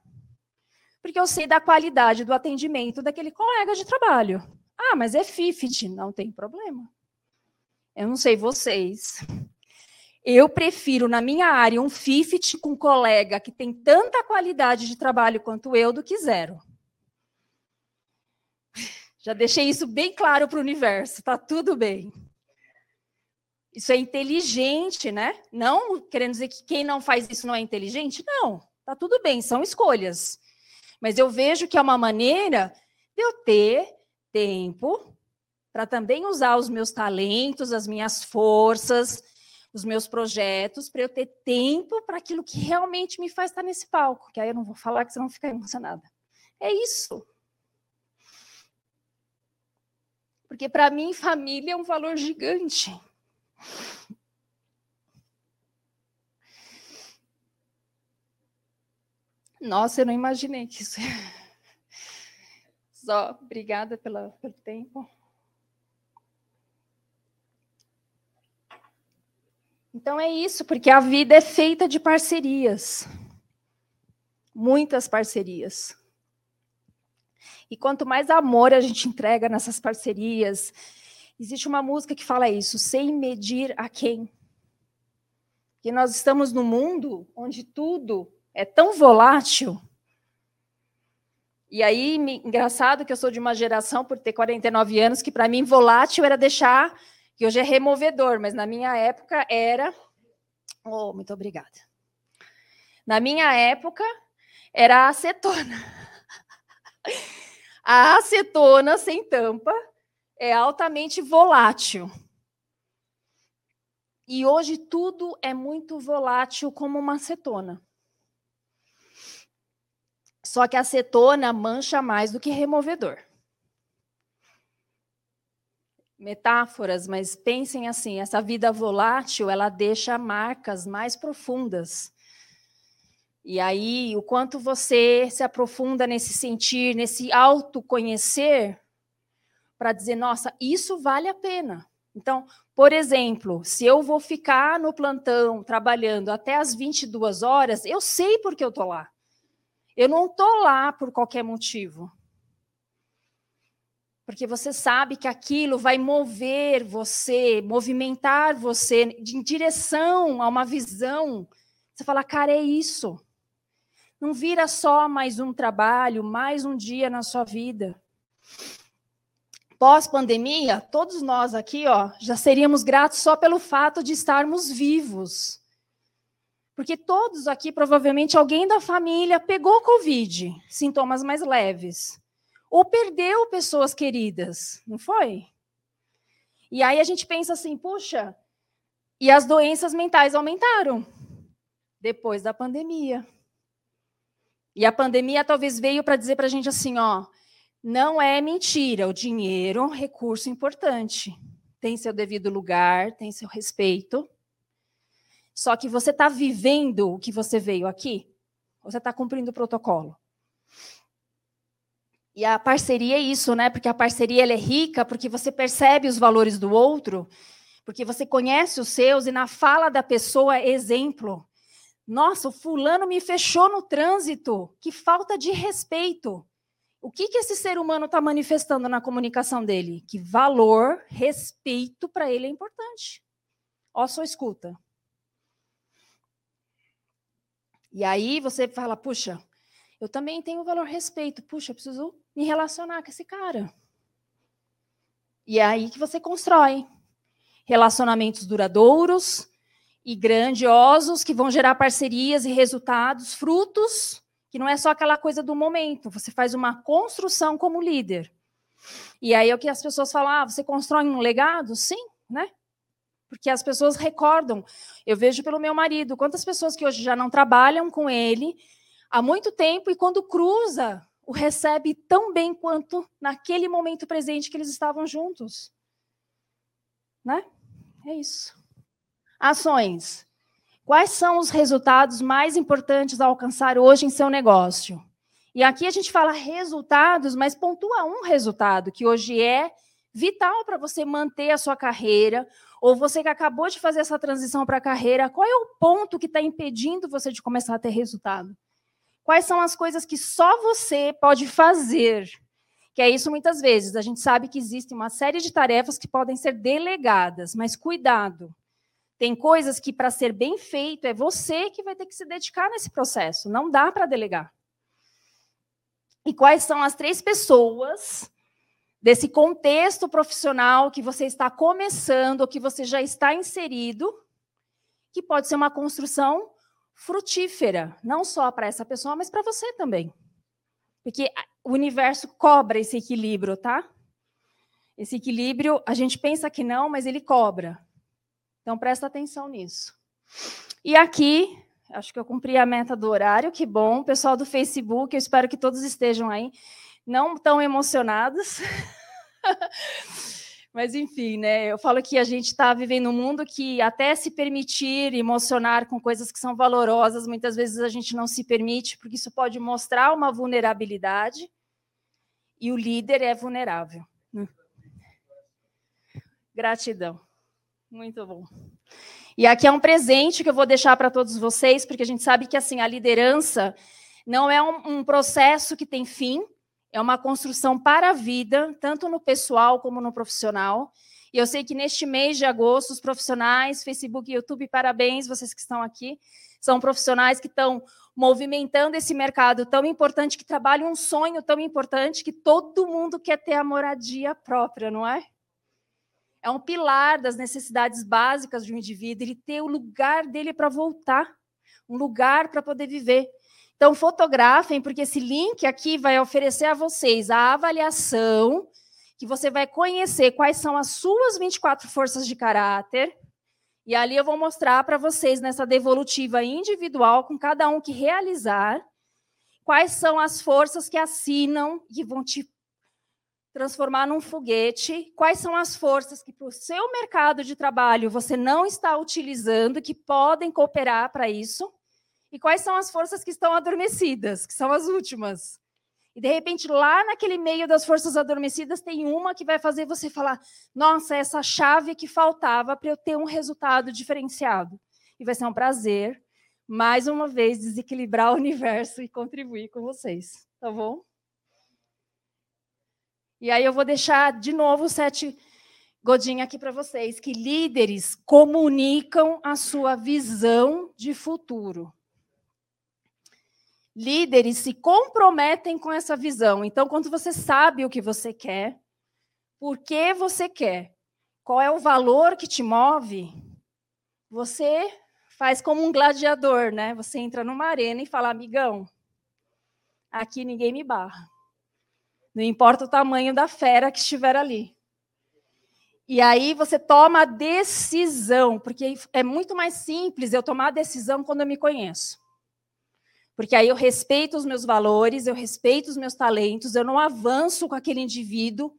A: porque eu sei da qualidade do atendimento daquele colega de trabalho. Ah, mas é FIFIT, não tem problema. Eu não sei vocês. Eu prefiro, na minha área, um FIFIT com um colega que tem tanta qualidade de trabalho quanto eu do que zero. Já deixei isso bem claro para o universo, tá tudo bem. Isso é inteligente, né? Não querendo dizer que quem não faz isso não é inteligente, não. Tá tudo bem, são escolhas. Mas eu vejo que é uma maneira de eu ter tempo para também usar os meus talentos, as minhas forças, os meus projetos, para eu ter tempo para aquilo que realmente me faz estar nesse palco. Que aí eu não vou falar que você não ficar emocionada. É isso. Porque para mim, família é um valor gigante. Nossa, eu não imaginei que isso. Só obrigada pela, pelo tempo. Então é isso, porque a vida é feita de parcerias. Muitas parcerias. E quanto mais amor a gente entrega nessas parcerias, existe uma música que fala isso, sem medir a quem. Que nós estamos num mundo onde tudo é tão volátil. E aí, engraçado que eu sou de uma geração, por ter 49 anos, que para mim volátil era deixar, que hoje é removedor, mas na minha época era. Oh, muito obrigada. Na minha época, era acetona. A acetona sem tampa é altamente volátil. E hoje tudo é muito volátil como uma acetona. Só que a acetona mancha mais do que removedor. Metáforas, mas pensem assim, essa vida volátil, ela deixa marcas mais profundas e aí, o quanto você se aprofunda nesse sentir, nesse autoconhecer, para dizer, nossa, isso vale a pena. Então, por exemplo, se eu vou ficar no plantão trabalhando até as 22 horas, eu sei por que eu estou lá. Eu não estou lá por qualquer motivo. Porque você sabe que aquilo vai mover você, movimentar você em direção a uma visão. Você fala, cara, é isso. Não vira só mais um trabalho, mais um dia na sua vida. Pós-pandemia, todos nós aqui, ó, já seríamos gratos só pelo fato de estarmos vivos. Porque todos aqui, provavelmente, alguém da família pegou Covid, sintomas mais leves. Ou perdeu pessoas queridas, não foi? E aí a gente pensa assim, puxa, e as doenças mentais aumentaram depois da pandemia. E a pandemia talvez veio para dizer para a gente assim, ó, não é mentira, o dinheiro é um recurso importante, tem seu devido lugar, tem seu respeito. Só que você está vivendo o que você veio aqui? Você está cumprindo o protocolo? E a parceria é isso, né? Porque a parceria é rica, porque você percebe os valores do outro, porque você conhece os seus e na fala da pessoa é exemplo. Nossa, o fulano me fechou no trânsito. Que falta de respeito. O que, que esse ser humano está manifestando na comunicação dele? Que valor, respeito para ele é importante. Ó, só escuta. E aí você fala, puxa, eu também tenho valor respeito. Puxa, eu preciso me relacionar com esse cara. E é aí que você constrói relacionamentos duradouros, e grandiosos que vão gerar parcerias e resultados, frutos, que não é só aquela coisa do momento, você faz uma construção como líder. E aí é o que as pessoas falam, ah, você constrói um legado? Sim, né? Porque as pessoas recordam. Eu vejo pelo meu marido, quantas pessoas que hoje já não trabalham com ele há muito tempo e quando cruza, o recebe tão bem quanto naquele momento presente que eles estavam juntos. Né? É isso. Ações. Quais são os resultados mais importantes a alcançar hoje em seu negócio? E aqui a gente fala resultados, mas pontua um resultado que hoje é vital para você manter a sua carreira, ou você que acabou de fazer essa transição para a carreira, qual é o ponto que está impedindo você de começar a ter resultado? Quais são as coisas que só você pode fazer? Que é isso muitas vezes. A gente sabe que existe uma série de tarefas que podem ser delegadas, mas cuidado. Tem coisas que, para ser bem feito, é você que vai ter que se dedicar nesse processo. Não dá para delegar. E quais são as três pessoas desse contexto profissional que você está começando, ou que você já está inserido, que pode ser uma construção frutífera, não só para essa pessoa, mas para você também. Porque o universo cobra esse equilíbrio, tá? Esse equilíbrio, a gente pensa que não, mas ele cobra. Então presta atenção nisso. E aqui Acho que eu cumpri a meta do horário, que bom. Pessoal do Facebook, eu espero que todos estejam aí, não tão emocionados. Mas, enfim, né? Eu falo que a gente está vivendo um mundo que até se permitir emocionar com coisas que são valorosas, muitas vezes a gente não se permite, porque isso pode mostrar uma vulnerabilidade, e o líder é vulnerável. Né? Gratidão. Muito bom. E aqui é um presente que eu vou deixar para todos vocês, porque a gente sabe que assim a liderança não é um, um processo que tem fim, é uma construção para a vida, tanto no pessoal como no profissional. E eu sei que neste mês de agosto, os profissionais, Facebook e YouTube, parabéns, vocês que estão aqui, são profissionais que estão movimentando esse mercado tão importante, que trabalham um sonho tão importante, que todo mundo quer ter a moradia própria, não é? É um pilar das necessidades básicas de um indivíduo, ele ter o lugar dele para voltar, um lugar para poder viver. Então, fotografem, porque esse link aqui vai oferecer a vocês a avaliação, que você vai conhecer quais são as suas 24 forças de caráter. E ali eu vou mostrar para vocês nessa devolutiva individual, com cada um que realizar, quais são as forças que assinam e vão te transformar num foguete, quais são as forças que para o seu mercado de trabalho você não está utilizando, que podem cooperar para isso, e quais são as forças que estão adormecidas, que são as últimas. E de repente, lá naquele meio das forças adormecidas, tem uma que vai fazer você falar: nossa, essa chave que faltava para eu ter um resultado diferenciado. E vai ser um prazer, mais uma vez, desequilibrar o universo e contribuir com vocês. Tá bom? E aí eu vou deixar de novo sete godinhas aqui para vocês, que líderes comunicam a sua visão de futuro. Líderes se comprometem com essa visão. Então, quando você sabe o que você quer, por que você quer, qual é o valor que te move, você faz como um gladiador, né? Você entra numa arena e fala, amigão, aqui ninguém me barra. Não importa o tamanho da fera que estiver ali. E aí você toma a decisão, porque é muito mais simples eu tomar a decisão quando eu me conheço. Porque aí eu respeito os meus valores, eu respeito os meus talentos, eu não avanço com aquele indivíduo,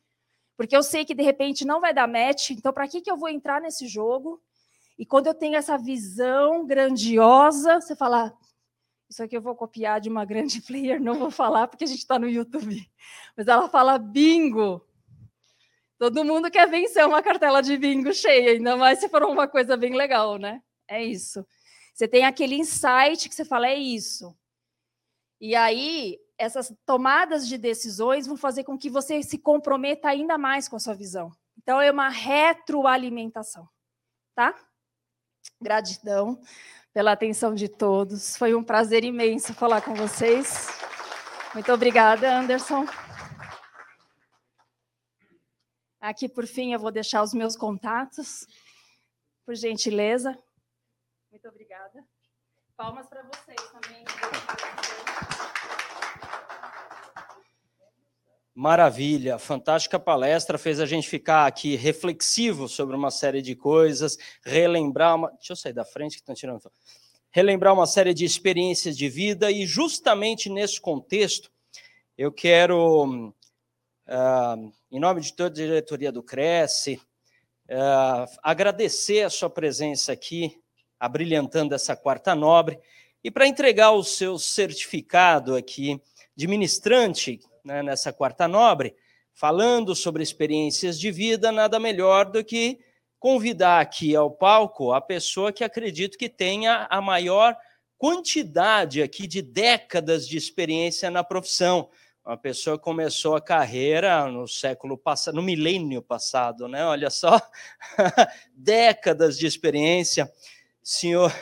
A: porque eu sei que de repente não vai dar match, então para que, que eu vou entrar nesse jogo? E quando eu tenho essa visão grandiosa, você fala, isso aqui eu vou copiar de uma grande player, não vou falar porque a gente está no YouTube. Mas ela fala bingo. Todo mundo quer vencer uma cartela de bingo cheia, ainda mais se for uma coisa bem legal, né? É isso. Você tem aquele insight que você fala, é isso. E aí, essas tomadas de decisões vão fazer com que você se comprometa ainda mais com a sua visão. Então, é uma retroalimentação, tá? Gratidão pela atenção de todos. Foi um prazer imenso falar com vocês. Muito obrigada, Anderson. Aqui, por fim, eu vou deixar os meus contatos, por gentileza. Muito obrigada. Palmas para vocês também.
B: Maravilha, fantástica palestra, fez a gente ficar aqui reflexivo sobre uma série de coisas, relembrar uma. Deixa eu sair da frente que estão tirando. Relembrar uma série de experiências de vida, e justamente nesse contexto, eu quero, uh, em nome de toda a diretoria do Cresce, uh, agradecer a sua presença aqui, abrilhantando essa quarta nobre. E para entregar o seu certificado aqui de ministrante né, nessa quarta nobre, falando sobre experiências de vida, nada melhor do que convidar aqui ao palco a pessoa que acredito que tenha a maior quantidade aqui de décadas de experiência na profissão. Uma pessoa começou a carreira no século passado, no milênio passado, né? Olha só, décadas de experiência. Senhor.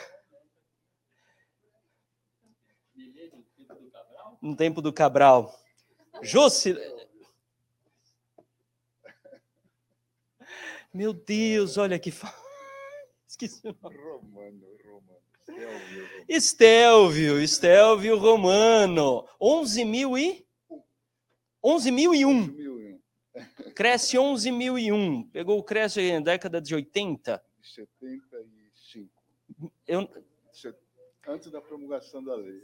B: No tempo do Cabral. Josi. Meu Deus, olha que. Esqueci o nome. Romano, Romano. Estelvio, Estelvio Romano. 11 mil e. 11.001. Cresce 11.001. Pegou o Cresce na década de 80.
C: 75.
B: Eu...
C: Antes da promulgação da lei.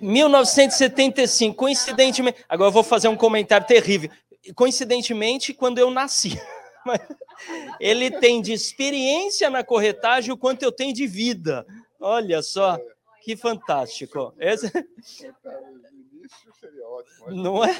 B: 1975. Coincidentemente. Agora eu vou fazer um comentário terrível. Coincidentemente, quando eu nasci. Ele tem de experiência na corretagem o quanto eu tenho de vida. Olha só, que fantástico. Esse... Não é?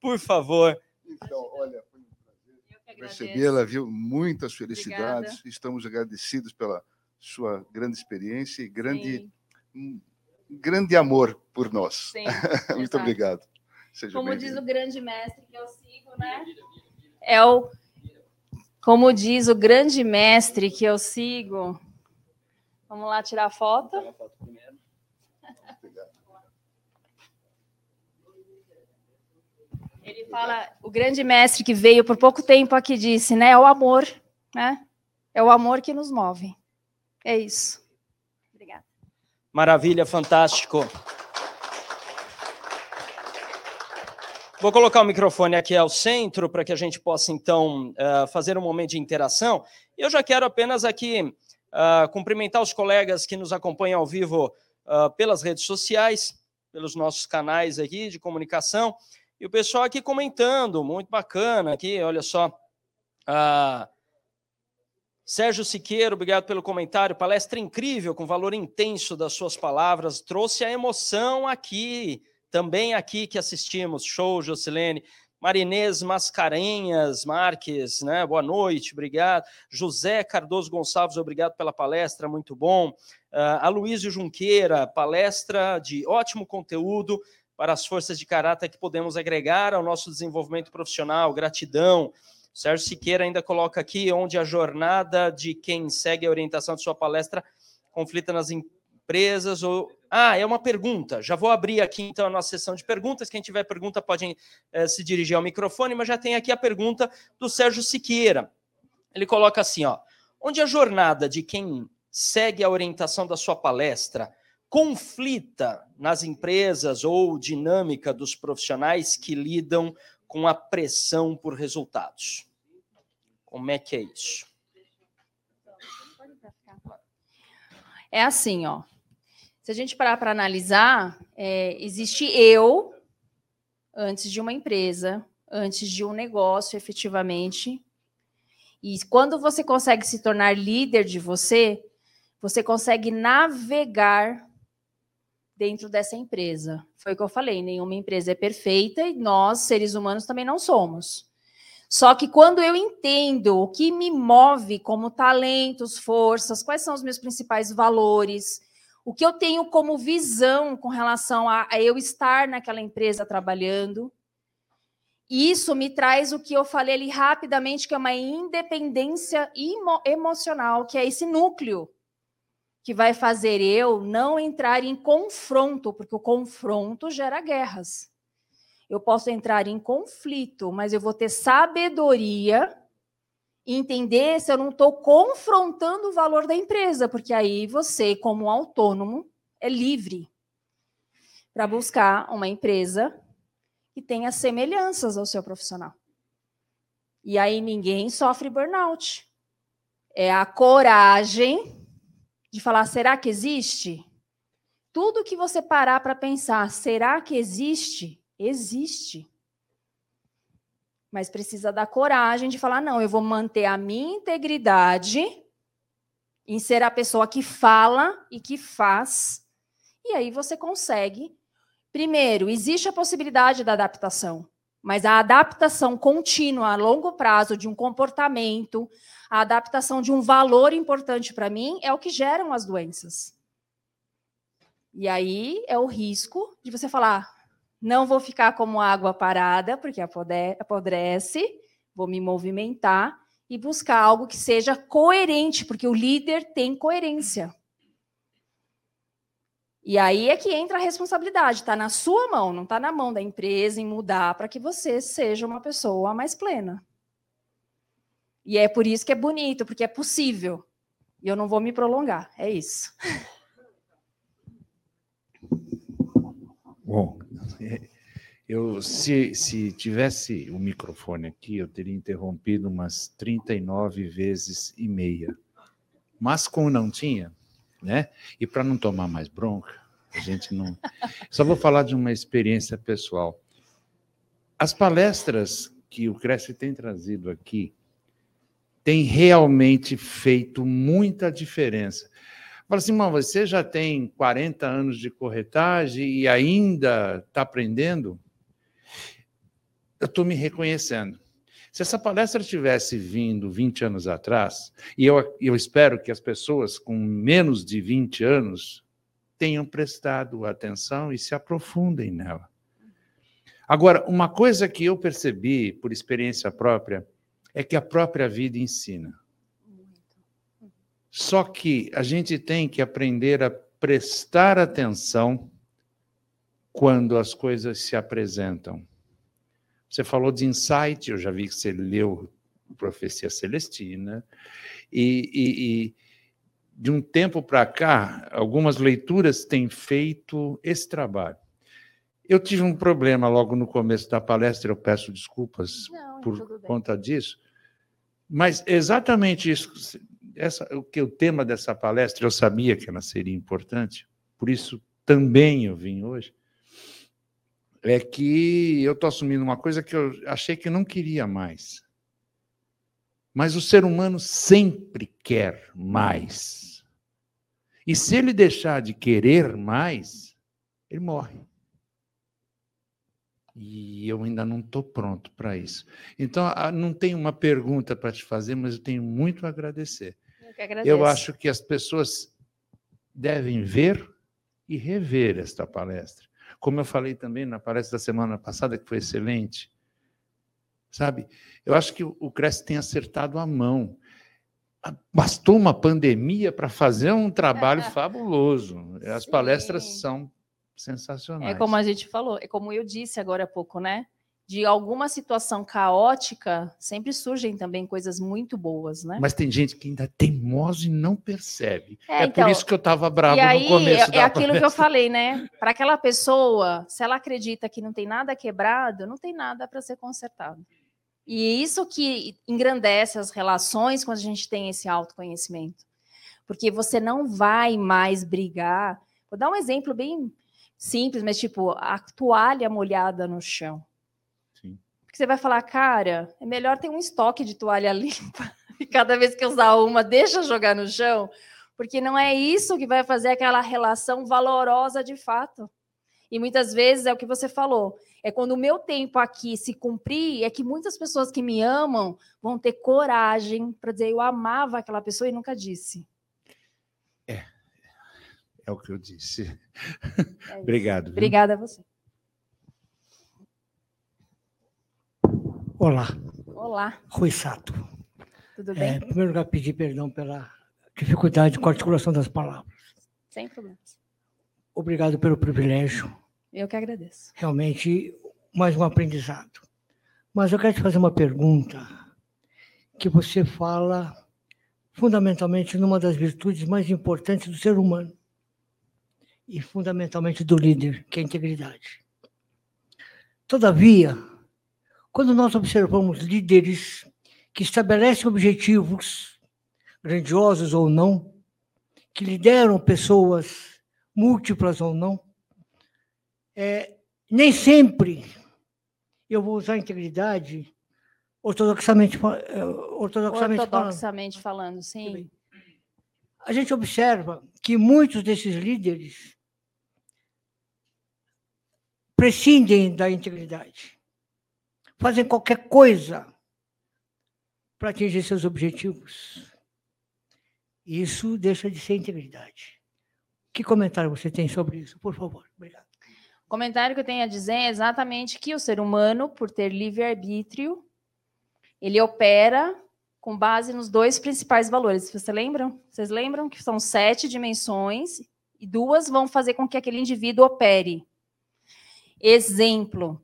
B: Por favor.
C: Então, olha, foi um prazer recebê-la, viu? Muitas felicidades. Obrigada. Estamos agradecidos pela sua grande experiência e grande, um, grande amor por nós. Sim, Muito obrigado.
A: Seja Como diz o grande mestre que eu sigo, né? É o como diz o grande mestre que eu sigo. Vamos lá tirar a foto. Tirar a foto primeiro. Ele fala, o grande mestre que veio por pouco tempo aqui disse, né? É o amor, né? É o amor que nos move. É isso. Obrigada.
B: Maravilha, fantástico. Vou colocar o microfone aqui ao centro para que a gente possa, então, uh, fazer um momento de interação. Eu já quero apenas aqui uh, cumprimentar os colegas que nos acompanham ao vivo uh, pelas redes sociais, pelos nossos canais aqui de comunicação. E o pessoal aqui comentando, muito bacana aqui, olha só. Ah, Sérgio Siqueiro, obrigado pelo comentário. Palestra incrível, com valor intenso das suas palavras. Trouxe a emoção aqui, também aqui que assistimos. Show, Jocilene. Marinês Mascarenhas Marques, né? Boa noite, obrigado. José Cardoso Gonçalves, obrigado pela palestra, muito bom. Uh, Aloysio Junqueira, palestra de ótimo conteúdo para as forças de caráter que podemos agregar ao nosso desenvolvimento profissional, gratidão. Sérgio Siqueira ainda coloca aqui onde a jornada de quem segue a orientação de sua palestra conflita nas empresas ou ah, é uma pergunta. Já vou abrir aqui então a nossa sessão de perguntas. Quem tiver pergunta pode eh, se dirigir ao microfone, mas já tem aqui a pergunta do Sérgio Siqueira. Ele coloca assim, ó: onde a jornada de quem segue a orientação da sua palestra conflita nas empresas ou dinâmica dos profissionais que lidam com a pressão por resultados. Como é que é isso?
A: É assim, ó. Se a gente parar para analisar, é, existe eu antes de uma empresa, antes de um negócio, efetivamente. E quando você consegue se tornar líder de você, você consegue navegar dentro dessa empresa. Foi o que eu falei, nenhuma empresa é perfeita e nós, seres humanos, também não somos. Só que quando eu entendo o que me move como talentos, forças, quais são os meus principais valores, o que eu tenho como visão com relação a, a eu estar naquela empresa trabalhando, isso me traz o que eu falei ali rapidamente, que é uma independência emocional, que é esse núcleo que vai fazer eu não entrar em confronto, porque o confronto gera guerras. Eu posso entrar em conflito, mas eu vou ter sabedoria entender se eu não estou confrontando o valor da empresa, porque aí você, como autônomo, é livre para buscar uma empresa que tenha semelhanças ao seu profissional. E aí ninguém sofre burnout. É a coragem de falar: será que existe? Tudo que você parar para pensar, será que existe? Existe. Mas precisa da coragem de falar: não, eu vou manter a minha integridade em ser a pessoa que fala e que faz. E aí você consegue. Primeiro, existe a possibilidade da adaptação, mas a adaptação contínua a longo prazo de um comportamento, a adaptação de um valor importante para mim é o que geram as doenças. E aí é o risco de você falar: não vou ficar como água parada, porque apodrece, vou me movimentar e buscar algo que seja coerente, porque o líder tem coerência. E aí é que entra a responsabilidade, está na sua mão, não está na mão da empresa em mudar para que você seja uma pessoa mais plena. E é por isso que é bonito, porque é possível. E eu não vou me prolongar, é isso.
D: Bom, eu se, se tivesse o microfone aqui, eu teria interrompido umas 39 vezes e meia. Mas como não tinha, né? E para não tomar mais bronca, a gente não. Só vou falar de uma experiência pessoal. As palestras que o Cresce tem trazido aqui têm realmente feito muita diferença. Fala assim, mano, você já tem 40 anos de corretagem e ainda está aprendendo? Eu estou me reconhecendo. Se essa palestra tivesse vindo 20 anos atrás, e eu, eu espero que as pessoas com menos de 20 anos tenham prestado atenção e se aprofundem nela. Agora, uma coisa que eu percebi por experiência própria é que a própria vida ensina. Só que a gente tem que aprender a prestar atenção quando as coisas se apresentam. Você falou de insight, eu já vi que você leu Profecia Celestina, e, e, e de um tempo para cá, algumas leituras têm feito esse trabalho. Eu tive um problema logo no começo da palestra, eu peço desculpas Não, por conta disso, mas exatamente isso essa, o que o tema dessa palestra eu sabia que ela seria importante, por isso também eu vim hoje. É que eu estou assumindo uma coisa que eu achei que não queria mais. Mas o ser humano sempre quer mais. E se ele deixar de querer mais, ele morre. E eu ainda não estou pronto para isso. Então, não tenho uma pergunta para te fazer, mas eu tenho muito a agradecer.
A: Eu,
D: eu acho que as pessoas devem ver e rever esta palestra. Como eu falei também na palestra da semana passada, que foi excelente. Sabe? Eu acho que o Cresce tem acertado a mão. Bastou uma pandemia para fazer um trabalho fabuloso. As Sim. palestras são sensacionais.
A: É como a gente falou, é como eu disse agora há pouco, né? De alguma situação caótica, sempre surgem também coisas muito boas, né?
D: Mas tem gente que ainda é teimosa e não percebe. É, é então, por isso que eu estava bravo e aí, no começo
A: é, é aquilo que eu falei, né? Para aquela pessoa, se ela acredita que não tem nada quebrado, não tem nada para ser consertado. E isso que engrandece as relações quando a gente tem esse autoconhecimento. Porque você não vai mais brigar. Vou dar um exemplo bem simples, mas tipo, a toalha molhada no chão. Sim. Porque você vai falar, cara, é melhor ter um estoque de toalha limpa e cada vez que usar uma, deixa jogar no chão, porque não é isso que vai fazer aquela relação valorosa de fato. E muitas vezes é o que você falou, é quando o meu tempo aqui se cumprir, é que muitas pessoas que me amam vão ter coragem para dizer eu amava aquela pessoa e nunca disse.
D: É o que eu disse. É Obrigado. Viu?
A: Obrigada a você.
E: Olá.
A: Olá.
E: Rui Sato.
A: Tudo bem? É,
E: em primeiro lugar, pedir perdão pela dificuldade com a articulação das palavras.
A: Sem problemas.
E: Obrigado pelo privilégio.
A: Eu que agradeço.
E: Realmente, mais um aprendizado. Mas eu quero te fazer uma pergunta que você fala fundamentalmente numa das virtudes mais importantes do ser humano, e fundamentalmente do líder, que é a integridade. Todavia, quando nós observamos líderes que estabelecem objetivos, grandiosos ou não, que lideram pessoas múltiplas ou não, é, nem sempre eu vou usar integridade ortodoxamente,
A: é, ortodoxamente, ortodoxamente falando. falando, sim.
E: a gente observa que muitos desses líderes prescindem da integridade, fazem qualquer coisa para atingir seus objetivos. Isso deixa de ser integridade. Que comentário você tem sobre isso, por favor? Obrigado.
A: O comentário que eu tenho a dizer é exatamente que o ser humano, por ter livre-arbítrio, ele opera com base nos dois principais valores. Vocês lembram? Vocês lembram que são sete dimensões e duas vão fazer com que aquele indivíduo opere. Exemplo.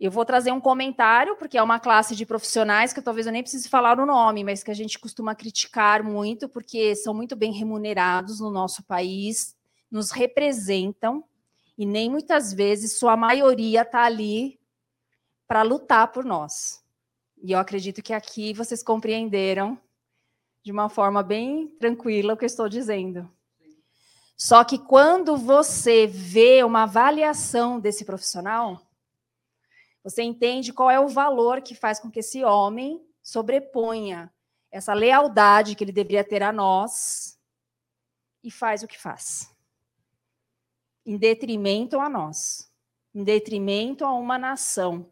A: Eu vou trazer um comentário, porque é uma classe de profissionais que talvez eu nem precise falar o nome, mas que a gente costuma criticar muito, porque são muito bem remunerados no nosso país, nos representam, e nem muitas vezes sua maioria está ali para lutar por nós. E eu acredito que aqui vocês compreenderam de uma forma bem tranquila o que eu estou dizendo. Só que quando você vê uma avaliação desse profissional, você entende qual é o valor que faz com que esse homem sobreponha essa lealdade que ele deveria ter a nós e faz o que faz. Em detrimento a nós, em detrimento a uma nação,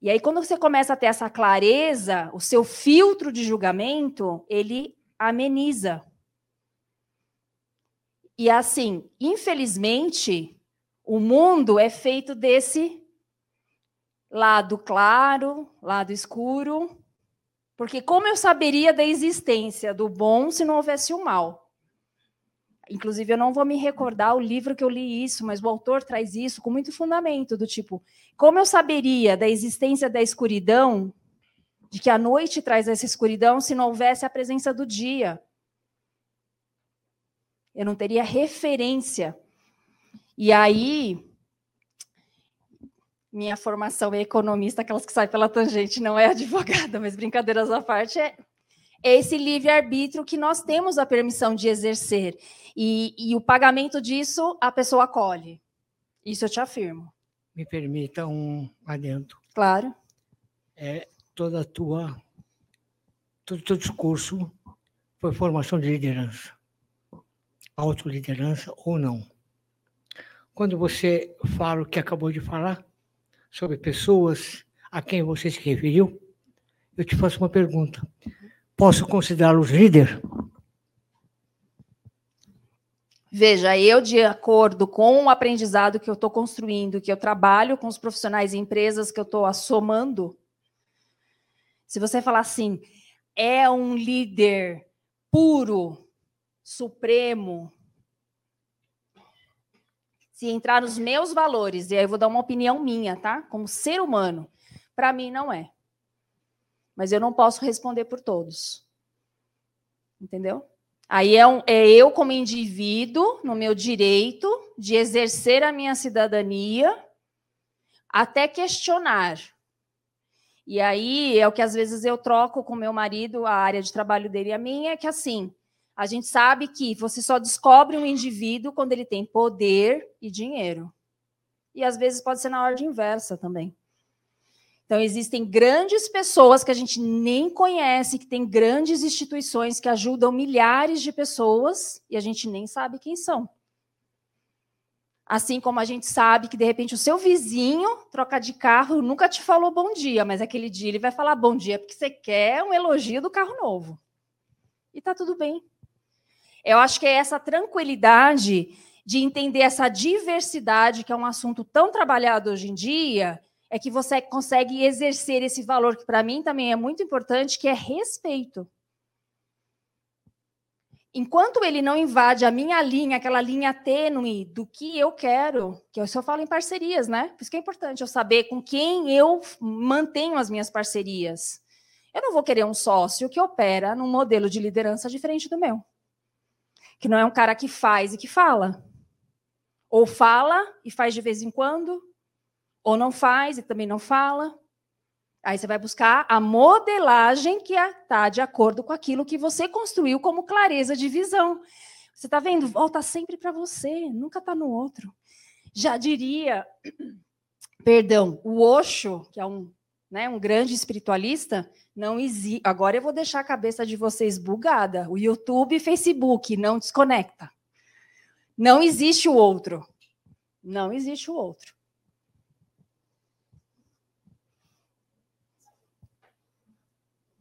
A: e aí, quando você começa a ter essa clareza, o seu filtro de julgamento, ele ameniza. E assim, infelizmente, o mundo é feito desse lado claro, lado escuro. Porque como eu saberia da existência do bom se não houvesse o mal? Inclusive, eu não vou me recordar o livro que eu li isso, mas o autor traz isso com muito fundamento, do tipo, como eu saberia da existência da escuridão, de que a noite traz essa escuridão, se não houvesse a presença do dia? Eu não teria referência. E aí, minha formação é economista, aquelas que saem pela tangente, não é advogada, mas brincadeiras à parte, é esse livre-arbítrio que nós temos a permissão de exercer. E, e, o pagamento disso, a pessoa colhe. Isso eu te afirmo.
E: Me permita um adendo.
A: Claro.
E: É, toda a tua, todo o teu discurso foi formação de liderança. Autoliderança ou não. Quando você fala o que acabou de falar, sobre pessoas a quem você se referiu, eu te faço uma pergunta posso considerá-los líder?
A: Veja, eu, de acordo com o aprendizado que eu estou construindo, que eu trabalho com os profissionais e empresas que eu estou assomando, se você falar assim, é um líder puro, supremo, se entrar nos meus valores, e aí eu vou dar uma opinião minha, tá? Como ser humano, para mim não é mas eu não posso responder por todos. Entendeu? Aí é, um, é eu, como indivíduo, no meu direito de exercer a minha cidadania, até questionar. E aí é o que às vezes eu troco com meu marido, a área de trabalho dele e a minha, é que assim, a gente sabe que você só descobre um indivíduo quando ele tem poder e dinheiro. E às vezes pode ser na ordem inversa também. Então, existem grandes pessoas que a gente nem conhece, que têm grandes instituições que ajudam milhares de pessoas e a gente nem sabe quem são. Assim como a gente sabe que, de repente, o seu vizinho troca de carro nunca te falou bom dia, mas aquele dia ele vai falar bom dia porque você quer um elogio do carro novo. E tá tudo bem. Eu acho que é essa tranquilidade de entender essa diversidade, que é um assunto tão trabalhado hoje em dia, é que você consegue exercer esse valor que para mim também é muito importante, que é respeito. Enquanto ele não invade a minha linha, aquela linha tênue do que eu quero, que eu só falo em parcerias, né? Por isso que é importante eu saber com quem eu mantenho as minhas parcerias. Eu não vou querer um sócio que opera num modelo de liderança diferente do meu. Que não é um cara que faz e que fala. Ou fala e faz de vez em quando, ou não faz e também não fala. Aí você vai buscar a modelagem que está de acordo com aquilo que você construiu como clareza de visão. Você está vendo? Volta sempre para você, nunca está no outro. Já diria, perdão, o Osho, que é um né, um grande espiritualista, não existe. Agora eu vou deixar a cabeça de vocês bugada. O YouTube e Facebook não desconecta. Não existe o outro. Não existe o outro.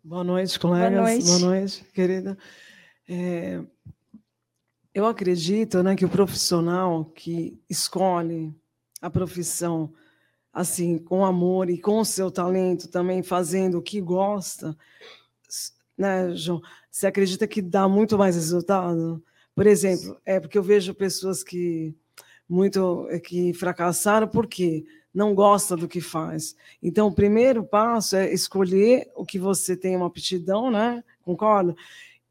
F: Boa noite, colegas.
A: Boa noite,
F: Boa noite querida. É, eu acredito né, que o profissional que escolhe a profissão assim com amor e com o seu talento também fazendo o que gosta, né, João? Você acredita que dá muito mais resultado? Por exemplo, é porque eu vejo pessoas que muito que fracassaram porque não gosta do que faz. Então, o primeiro passo é escolher o que você tem uma aptidão, né? Concorda?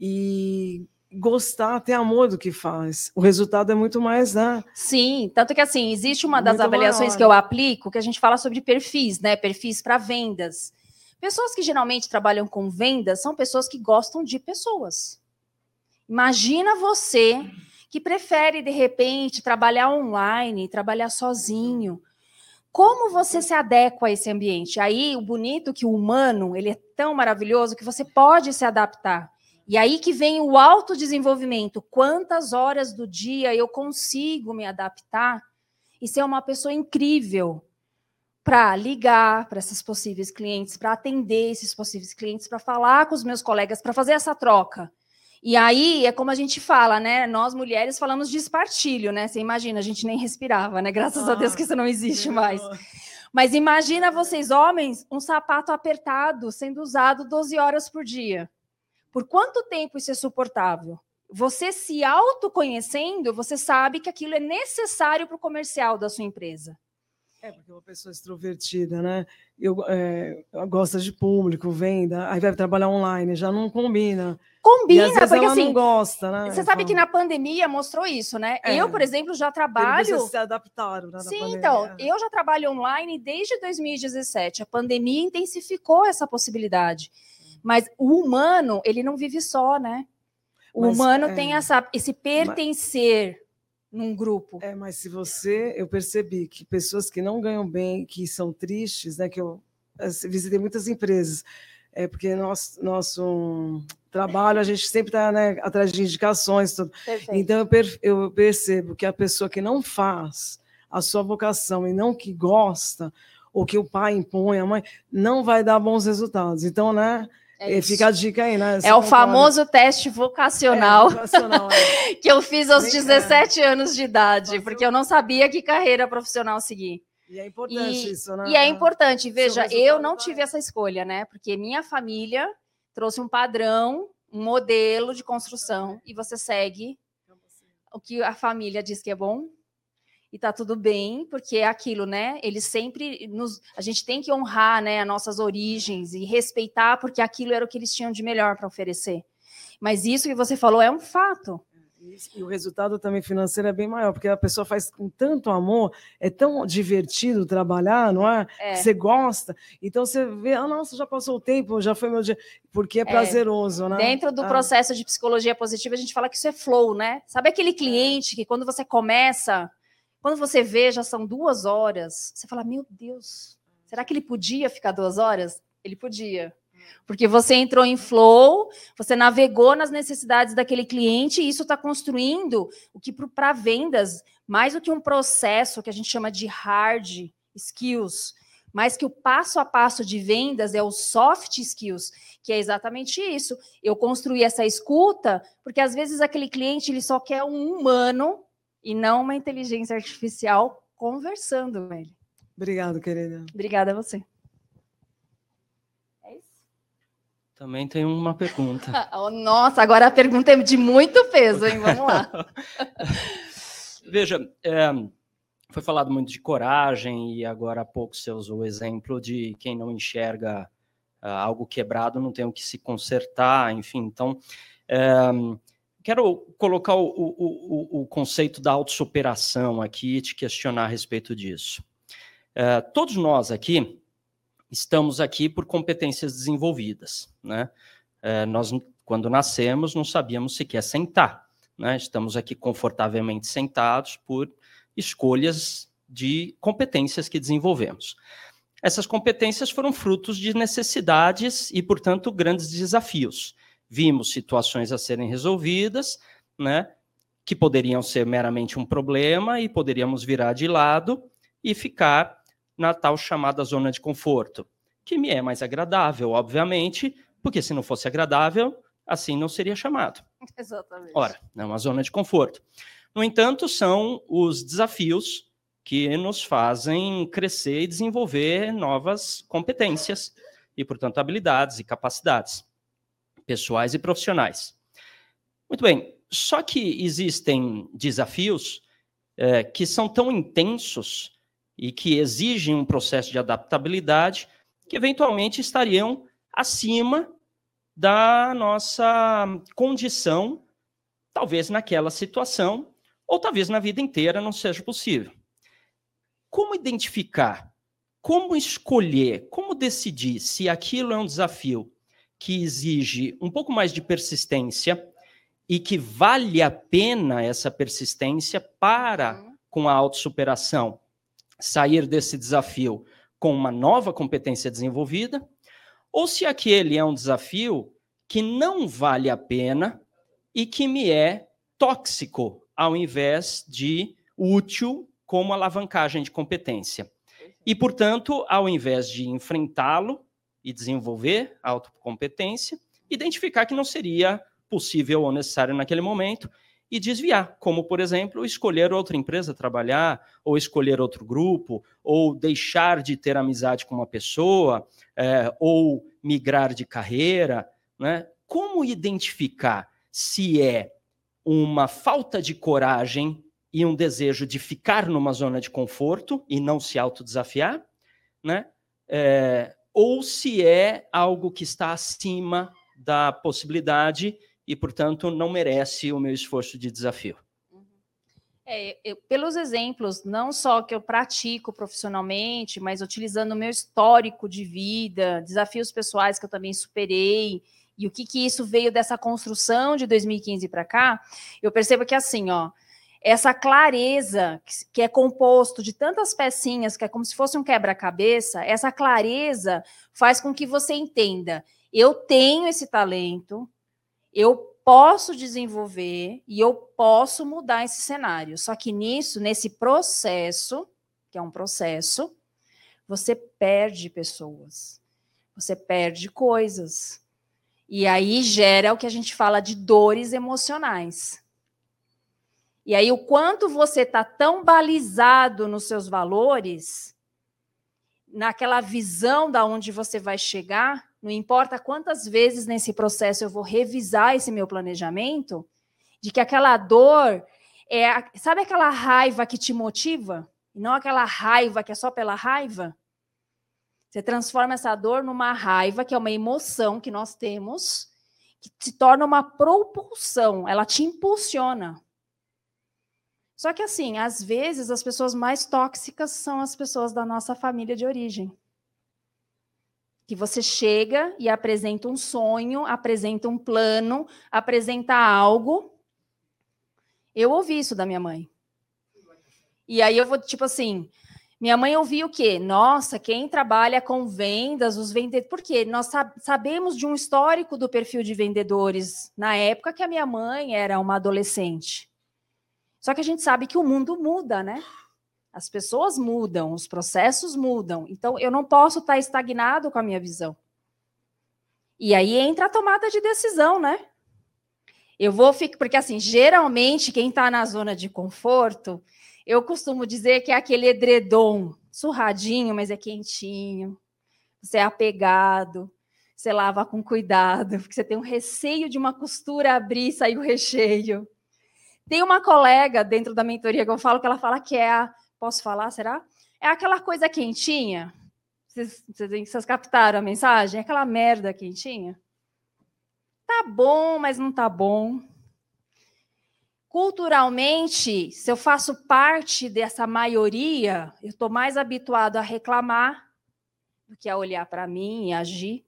F: E gostar, ter amor do que faz. O resultado é muito mais, né?
A: Sim, tanto que assim, existe uma das
F: Muito
A: avaliações
F: maior.
A: que eu aplico que a gente fala sobre perfis, né? Perfis para vendas. Pessoas que geralmente trabalham com vendas são pessoas que gostam de pessoas. Imagina você que prefere de repente trabalhar online, trabalhar sozinho. Como você se adequa a esse ambiente? Aí o bonito que o humano, ele é tão maravilhoso que você pode se adaptar. E aí que vem o autodesenvolvimento. Quantas horas do dia eu consigo me adaptar e ser uma pessoa incrível para ligar para esses possíveis clientes, para atender esses possíveis clientes, para falar com os meus colegas, para fazer essa troca. E aí é como a gente fala, né? Nós mulheres falamos de espartilho, né? Você imagina, a gente nem respirava, né? Graças a Deus que isso não existe mais. Mas imagina vocês, homens, um sapato apertado sendo usado 12 horas por dia. Por quanto tempo isso é suportável? Você se autoconhecendo, você sabe que aquilo é necessário para o comercial da sua empresa.
F: É, porque uma pessoa extrovertida, né? Eu, é, gosta de público, venda, aí vai trabalhar online, já não combina. e
A: Combina,
F: às vezes
A: porque
F: ela
A: assim,
F: não gosta, né?
A: você sabe que na pandemia mostrou isso, né?
F: É.
A: Eu, por exemplo, já trabalho.
F: se adaptaram, né?
A: Sim, então, eu já trabalho online desde 2017. A pandemia intensificou essa possibilidade. Mas o humano, ele não vive só, né? O
F: Mas,
A: humano
F: é,
A: tem essa, esse pertencer num grupo.
F: É, mas se você, eu percebi que pessoas que não ganham bem, que são tristes, né? Que eu visitei muitas empresas, é porque nosso, nosso trabalho, a gente sempre está né, atrás de indicações, tudo.
A: Perfeito.
F: Então eu, per- eu percebo que a pessoa que não faz a sua vocação e não que gosta, ou que o pai impõe, a mãe, não vai dar bons resultados. Então, né?
A: É isso.
F: fica a dica aí, né? Você
A: É o famoso teste
F: É,
A: vocacional
F: vocacional, é.
A: que eu fiz aos
F: Nem-
A: 17 anos de idade, porque eu não sabia que carreira profissional seguir.
F: E é importante
A: E-
F: isso, né?
A: E é importante, veja, eu não tive essa escolha, né? Porque minha família trouxe um padrão, um modelo de construção, e você segue o que a família diz que é bom, e tá tudo bem, porque é aquilo, né? Eles sempre nos. A gente tem que honrar né, as nossas origens e respeitar, porque aquilo era o que eles tinham de melhor para oferecer. Mas isso que você falou é um fato.
F: Isso, E o resultado também financeiro é bem maior, porque a pessoa faz com tanto amor, é tão divertido trabalhar, não é?
A: É.
F: Você gosta, então você vê, ah, nossa, já passou o tempo, já foi meu dia, porque é prazeroso, né?
A: Dentro do
F: Ah,
A: processo de psicologia positiva, a gente fala que isso é flow, né? Sabe aquele cliente que quando você começa, quando você vê, já são duas horas, você fala, meu Deus, será que ele podia ficar duas horas? Ele podia. Porque você entrou em flow, você navegou nas necessidades daquele cliente, e isso está construindo o que para vendas, mais do que um processo que a gente chama de hard skills, mais que o passo a passo de vendas é o soft skills, que é exatamente isso. Eu construí essa escuta, porque às vezes aquele cliente ele só quer um humano e não uma inteligência artificial conversando com ele.
F: Obrigado, querida.
A: Obrigada a você. É isso?
B: Também tem uma pergunta.
A: Oh, nossa, agora a pergunta é de muito peso, hein? Vamos lá.
B: Veja, é, foi falado muito de coragem e agora há pouco você usou o exemplo de quem não enxerga ah, algo quebrado não tem o que se consertar, enfim. Então, é, quero colocar o, o- o- o conceito da autossuperação aqui e te questionar a respeito disso. É, todos nós aqui estamos aqui por competências desenvolvidas, né? É, nós, quando nascemos, não sabíamos sequer sentar né? Estamos aqui confortavelmente sentados por escolhas de competências que desenvolvemos. Essas competências foram frutos de necessidades e, portanto, grandes desafios. Vimos situações a serem resolvidas, né, que poderiam ser meramente um problema e poderíamos virar de lado e ficar na tal chamada zona de conforto, que me é mais agradável, obviamente, porque se não fosse agradável, assim não seria chamado.
A: Exatamente.
B: Ora, é uma zona de conforto. No entanto, são os desafios que nos fazem crescer e desenvolver novas competências e, portanto, habilidades e capacidades pessoais e profissionais. Muito bem, só que existem desafios é, que são tão intensos e que exigem um processo de adaptabilidade que eventualmente estariam acima da nossa condição, talvez naquela situação, ou talvez na vida inteira não seja possível. Como identificar? Como escolher? Como decidir se aquilo é um desafio que exige um pouco mais de persistência e que vale a pena essa persistência para, uhum. com a autossuperação, sair desse desafio com uma nova competência desenvolvida, ou se aquele é um desafio que não vale a pena e que me é tóxico, ao invés de útil como alavancagem de competência. E, portanto, ao invés de enfrentá-lo e desenvolver a autocompetência, identificar que não seria possível ou necessário naquele momento e desviar, como, por exemplo, escolher outra empresa trabalhar, ou escolher outro grupo, ou deixar de ter amizade com uma pessoa, é, ou migrar de carreira. Né? Como identificar se é uma falta de coragem e um desejo de ficar numa zona de conforto e não se autodesafiar, né? É, ou se é algo que está acima da possibilidade e, portanto, não merece o meu esforço de desafio.
A: Uhum. É, eu, pelos exemplos, não só que eu pratico profissionalmente, mas utilizando o meu histórico de vida, desafios pessoais que eu também superei, e o que, que isso veio dessa construção de 2015 para cá, eu percebo que assim, ó, essa clareza que é composto de tantas pecinhas, que é como se fosse um quebra-cabeça, essa clareza faz com que você entenda: eu tenho esse talento, eu posso desenvolver e eu posso mudar esse cenário. Só que nisso, nesse processo, que é um processo, você perde pessoas, você perde coisas. E aí gera o que a gente fala de dores emocionais. E aí, o quanto você está tão balizado nos seus valores, naquela visão da onde você vai chegar, não importa quantas vezes nesse processo eu vou revisar esse meu planejamento, de que aquela dor é, sabe aquela raiva que te motiva? E não aquela raiva que é só pela raiva? Você transforma essa dor numa raiva, que é uma emoção que nós temos, que se torna uma propulsão, ela te impulsiona. Só que assim, às vezes as pessoas mais tóxicas são as pessoas da nossa família de origem. Que você chega e apresenta um sonho, apresenta um plano, apresenta algo. Eu ouvi isso da minha mãe. E aí eu vou, tipo assim, minha mãe ouvia o quê? Nossa, quem trabalha com vendas, os vendedores. Por quê? Nós sabemos de um histórico do perfil de vendedores na época que a minha mãe era uma adolescente. Só que a gente sabe que o mundo muda, né? As pessoas mudam, os processos mudam. Então, eu não posso estar estagnado com a minha visão. E aí entra a tomada de decisão, né? Eu vou ficar. Porque, assim, geralmente, quem está na zona de conforto, eu costumo dizer que é aquele edredom surradinho, mas é quentinho. Você é apegado, você lava com cuidado, porque você tem um receio de uma costura abrir e sair o recheio. Tem uma colega dentro da mentoria que eu falo que ela fala que é a. Posso falar, será? É aquela coisa quentinha. Vocês, vocês, vocês captaram a mensagem? É aquela merda quentinha. Tá bom, mas não tá bom. Culturalmente, se eu faço parte dessa maioria, eu estou mais habituado a reclamar do que a olhar para mim e agir.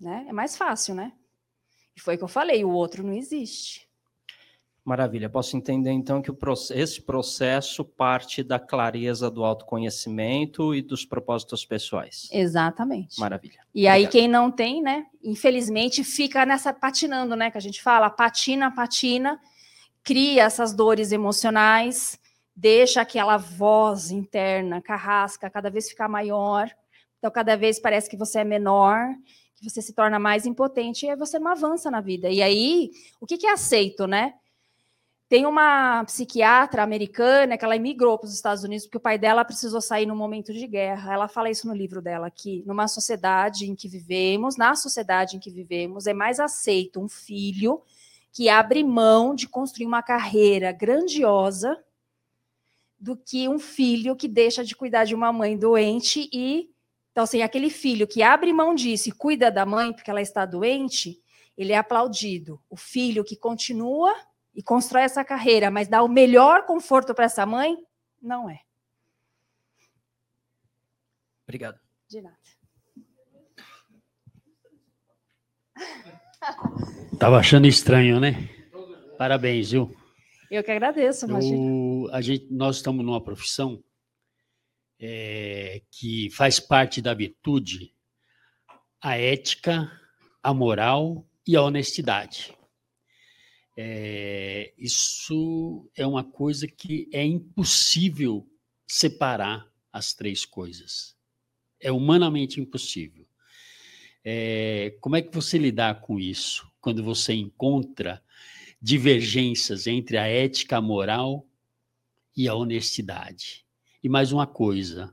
A: Né? É mais fácil, né? E foi o que eu falei, o outro não existe.
B: Maravilha. Posso entender então que esse processo parte da clareza do autoconhecimento e dos propósitos pessoais.
A: Exatamente.
B: Maravilha.
A: E Obrigado. aí quem não tem, né, infelizmente fica nessa patinando, né, que a gente fala, patina, patina, cria essas dores emocionais, deixa aquela voz interna, carrasca, cada vez ficar maior. Então cada vez parece que você é menor, que você se torna mais impotente e aí você não avança na vida. E aí, o que, que é aceito, né? Tem uma psiquiatra americana que ela emigrou para os Estados Unidos porque o pai dela precisou sair no momento de guerra. Ela fala isso no livro dela aqui. Numa sociedade em que vivemos, na sociedade em que vivemos, é mais aceito um filho que abre mão de construir uma carreira grandiosa do que um filho que deixa de cuidar de uma mãe doente e então assim, aquele filho que abre mão disso e cuida da mãe porque ela está doente, ele é aplaudido. O filho que continua e constrói essa carreira, mas dá o melhor conforto para essa mãe, não é.
B: Obrigado.
A: De nada.
G: Tava achando estranho, né? Parabéns, viu?
A: Eu que agradeço, imagina.
G: a gente, nós estamos numa profissão é, que faz parte da virtude a ética, a moral e a honestidade. É, isso é uma coisa que é impossível separar as três coisas. É humanamente impossível. É, como é que você lidar com isso quando você encontra divergências entre a ética, a moral e a honestidade? E mais uma coisa: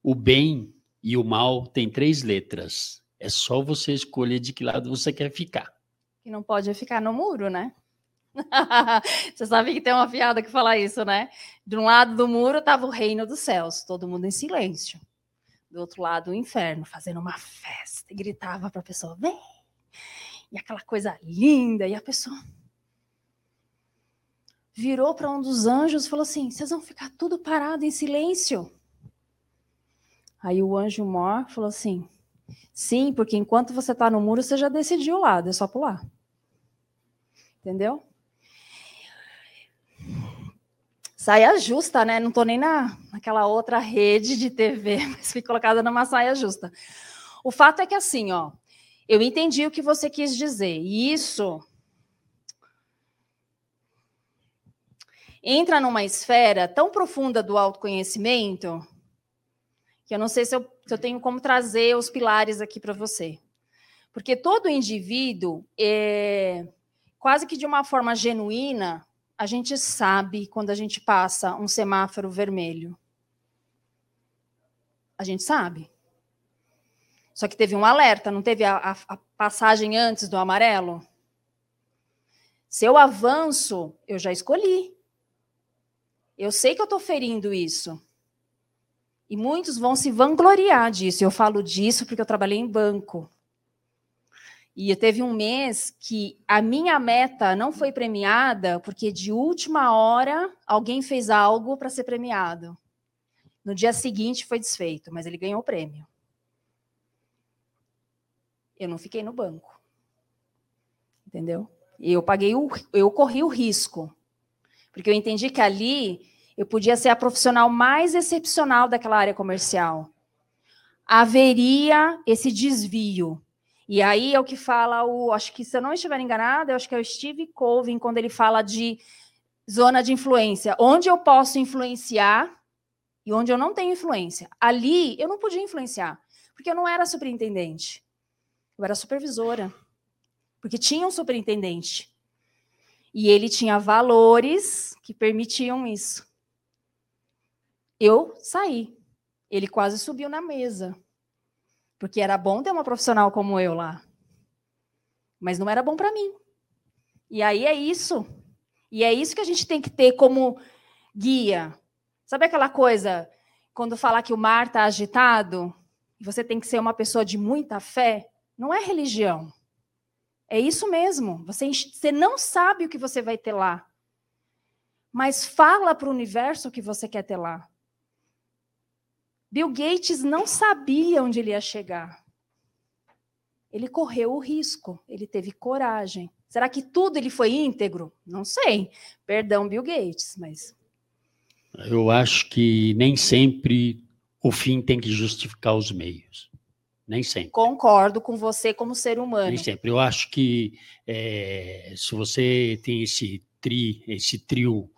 G: o bem e o mal têm três letras. É só você escolher de que lado você quer ficar.
A: Que não pode ficar no muro, né? Você sabe que tem uma piada que fala isso, né? De um lado do muro estava o reino dos céus, todo mundo em silêncio. Do outro lado, o inferno, fazendo uma festa. E gritava para a pessoa: vem! E aquela coisa linda. E a pessoa virou para um dos anjos e falou assim: vocês vão ficar tudo parado em silêncio. Aí o anjo mor falou assim: sim, porque enquanto você está no muro, você já decidiu o lado, é só pular. Entendeu? Saia justa, né? Não estou nem na, naquela outra rede de TV, mas fui colocada numa saia justa. O fato é que assim, ó, eu entendi o que você quis dizer. E isso entra numa esfera tão profunda do autoconhecimento que eu não sei se eu, se eu tenho como trazer os pilares aqui para você. Porque todo indivíduo, é, quase que de uma forma genuína, a gente sabe quando a gente passa um semáforo vermelho. A gente sabe. Só que teve um alerta, não teve a, a, a passagem antes do amarelo? Se eu avanço, eu já escolhi. Eu sei que eu estou ferindo isso. E muitos vão se vangloriar disso. Eu falo disso porque eu trabalhei em banco. E teve um mês que a minha meta não foi premiada porque de última hora alguém fez algo para ser premiado. No dia seguinte foi desfeito, mas ele ganhou o prêmio. Eu não fiquei no banco. Entendeu? Eu paguei o eu corri o risco. Porque eu entendi que ali eu podia ser a profissional mais excepcional daquela área comercial. Haveria esse desvio e aí é o que fala o, acho que se eu não estiver enganada, eu acho que é o Steve Colvin quando ele fala de zona de influência, onde eu posso influenciar e onde eu não tenho influência. Ali eu não podia influenciar, porque eu não era superintendente. Eu era supervisora. Porque tinha um superintendente. E ele tinha valores que permitiam isso. Eu saí. Ele quase subiu na mesa. Porque era bom ter uma profissional como eu lá. Mas não era bom para mim. E aí é isso. E é isso que a gente tem que ter como guia. Sabe aquela coisa, quando falar que o mar está agitado, você tem que ser uma pessoa de muita fé? Não é religião. É isso mesmo. Você, você não sabe o que você vai ter lá. Mas fala para o universo o que você quer ter lá. Bill Gates não sabia onde ele ia chegar. Ele correu o risco, ele teve coragem. Será que tudo ele foi íntegro? Não sei. Perdão, Bill Gates, mas.
G: Eu acho que nem sempre o fim tem que justificar os meios. Nem sempre.
A: Concordo com você como ser humano.
G: Nem sempre. Eu acho que é, se você tem esse tri, esse trio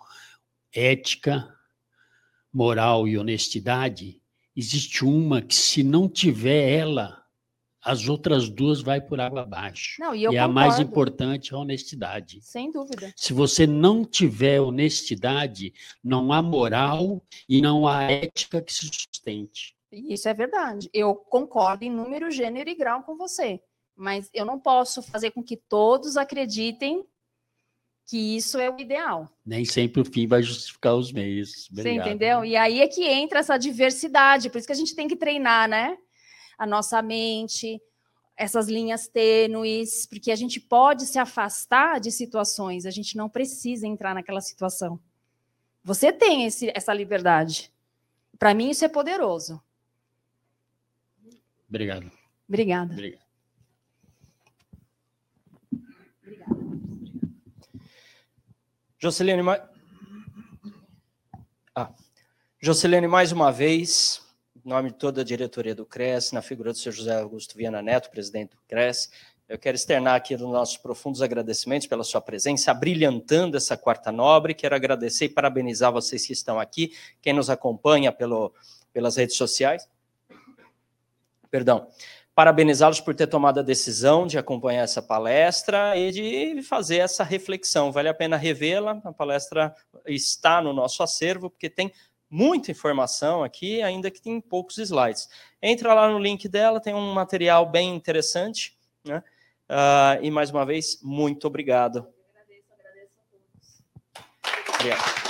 G: ética, moral e honestidade, existe uma que se não tiver ela, as outras duas vai por água abaixo.
A: Não, e,
G: e a mais importante é a honestidade.
A: Sem dúvida.
G: Se você não tiver honestidade, não há moral e não há ética que se sustente.
A: Isso é verdade. Eu concordo em número, gênero e grau com você. Mas eu não posso fazer com que todos acreditem que isso é o ideal.
G: Nem sempre o fim vai justificar os meios.
A: Obrigado. Você entendeu? E aí é que entra essa diversidade. Por isso que a gente tem que treinar, né? a nossa mente, essas linhas tênues, porque a gente pode se afastar de situações, a gente não precisa entrar naquela situação. Você tem esse, essa liberdade. Para mim, isso é poderoso.
G: Obrigado.
A: Obrigada. Obrigado.
B: Jocelene, ah. Jocelene, mais uma vez, em nome de toda a diretoria do CRES, na figura do Sr. José Augusto Viana Neto, presidente do CRES, eu quero externar aqui os nossos profundos agradecimentos pela sua presença, brilhantando essa quarta nobre. Quero agradecer e parabenizar vocês que estão aqui, quem nos acompanha pelo, pelas redes sociais. Perdão. Parabenizá-los por ter tomado a decisão de acompanhar essa palestra e de fazer essa reflexão. Vale a pena revê-la. A palestra está no nosso acervo, porque tem muita informação aqui, ainda que tem poucos slides. Entra lá no link dela, tem um material bem interessante. Né? Uh, e mais uma vez, muito obrigado. Eu agradeço, agradeço a todos. Obrigado.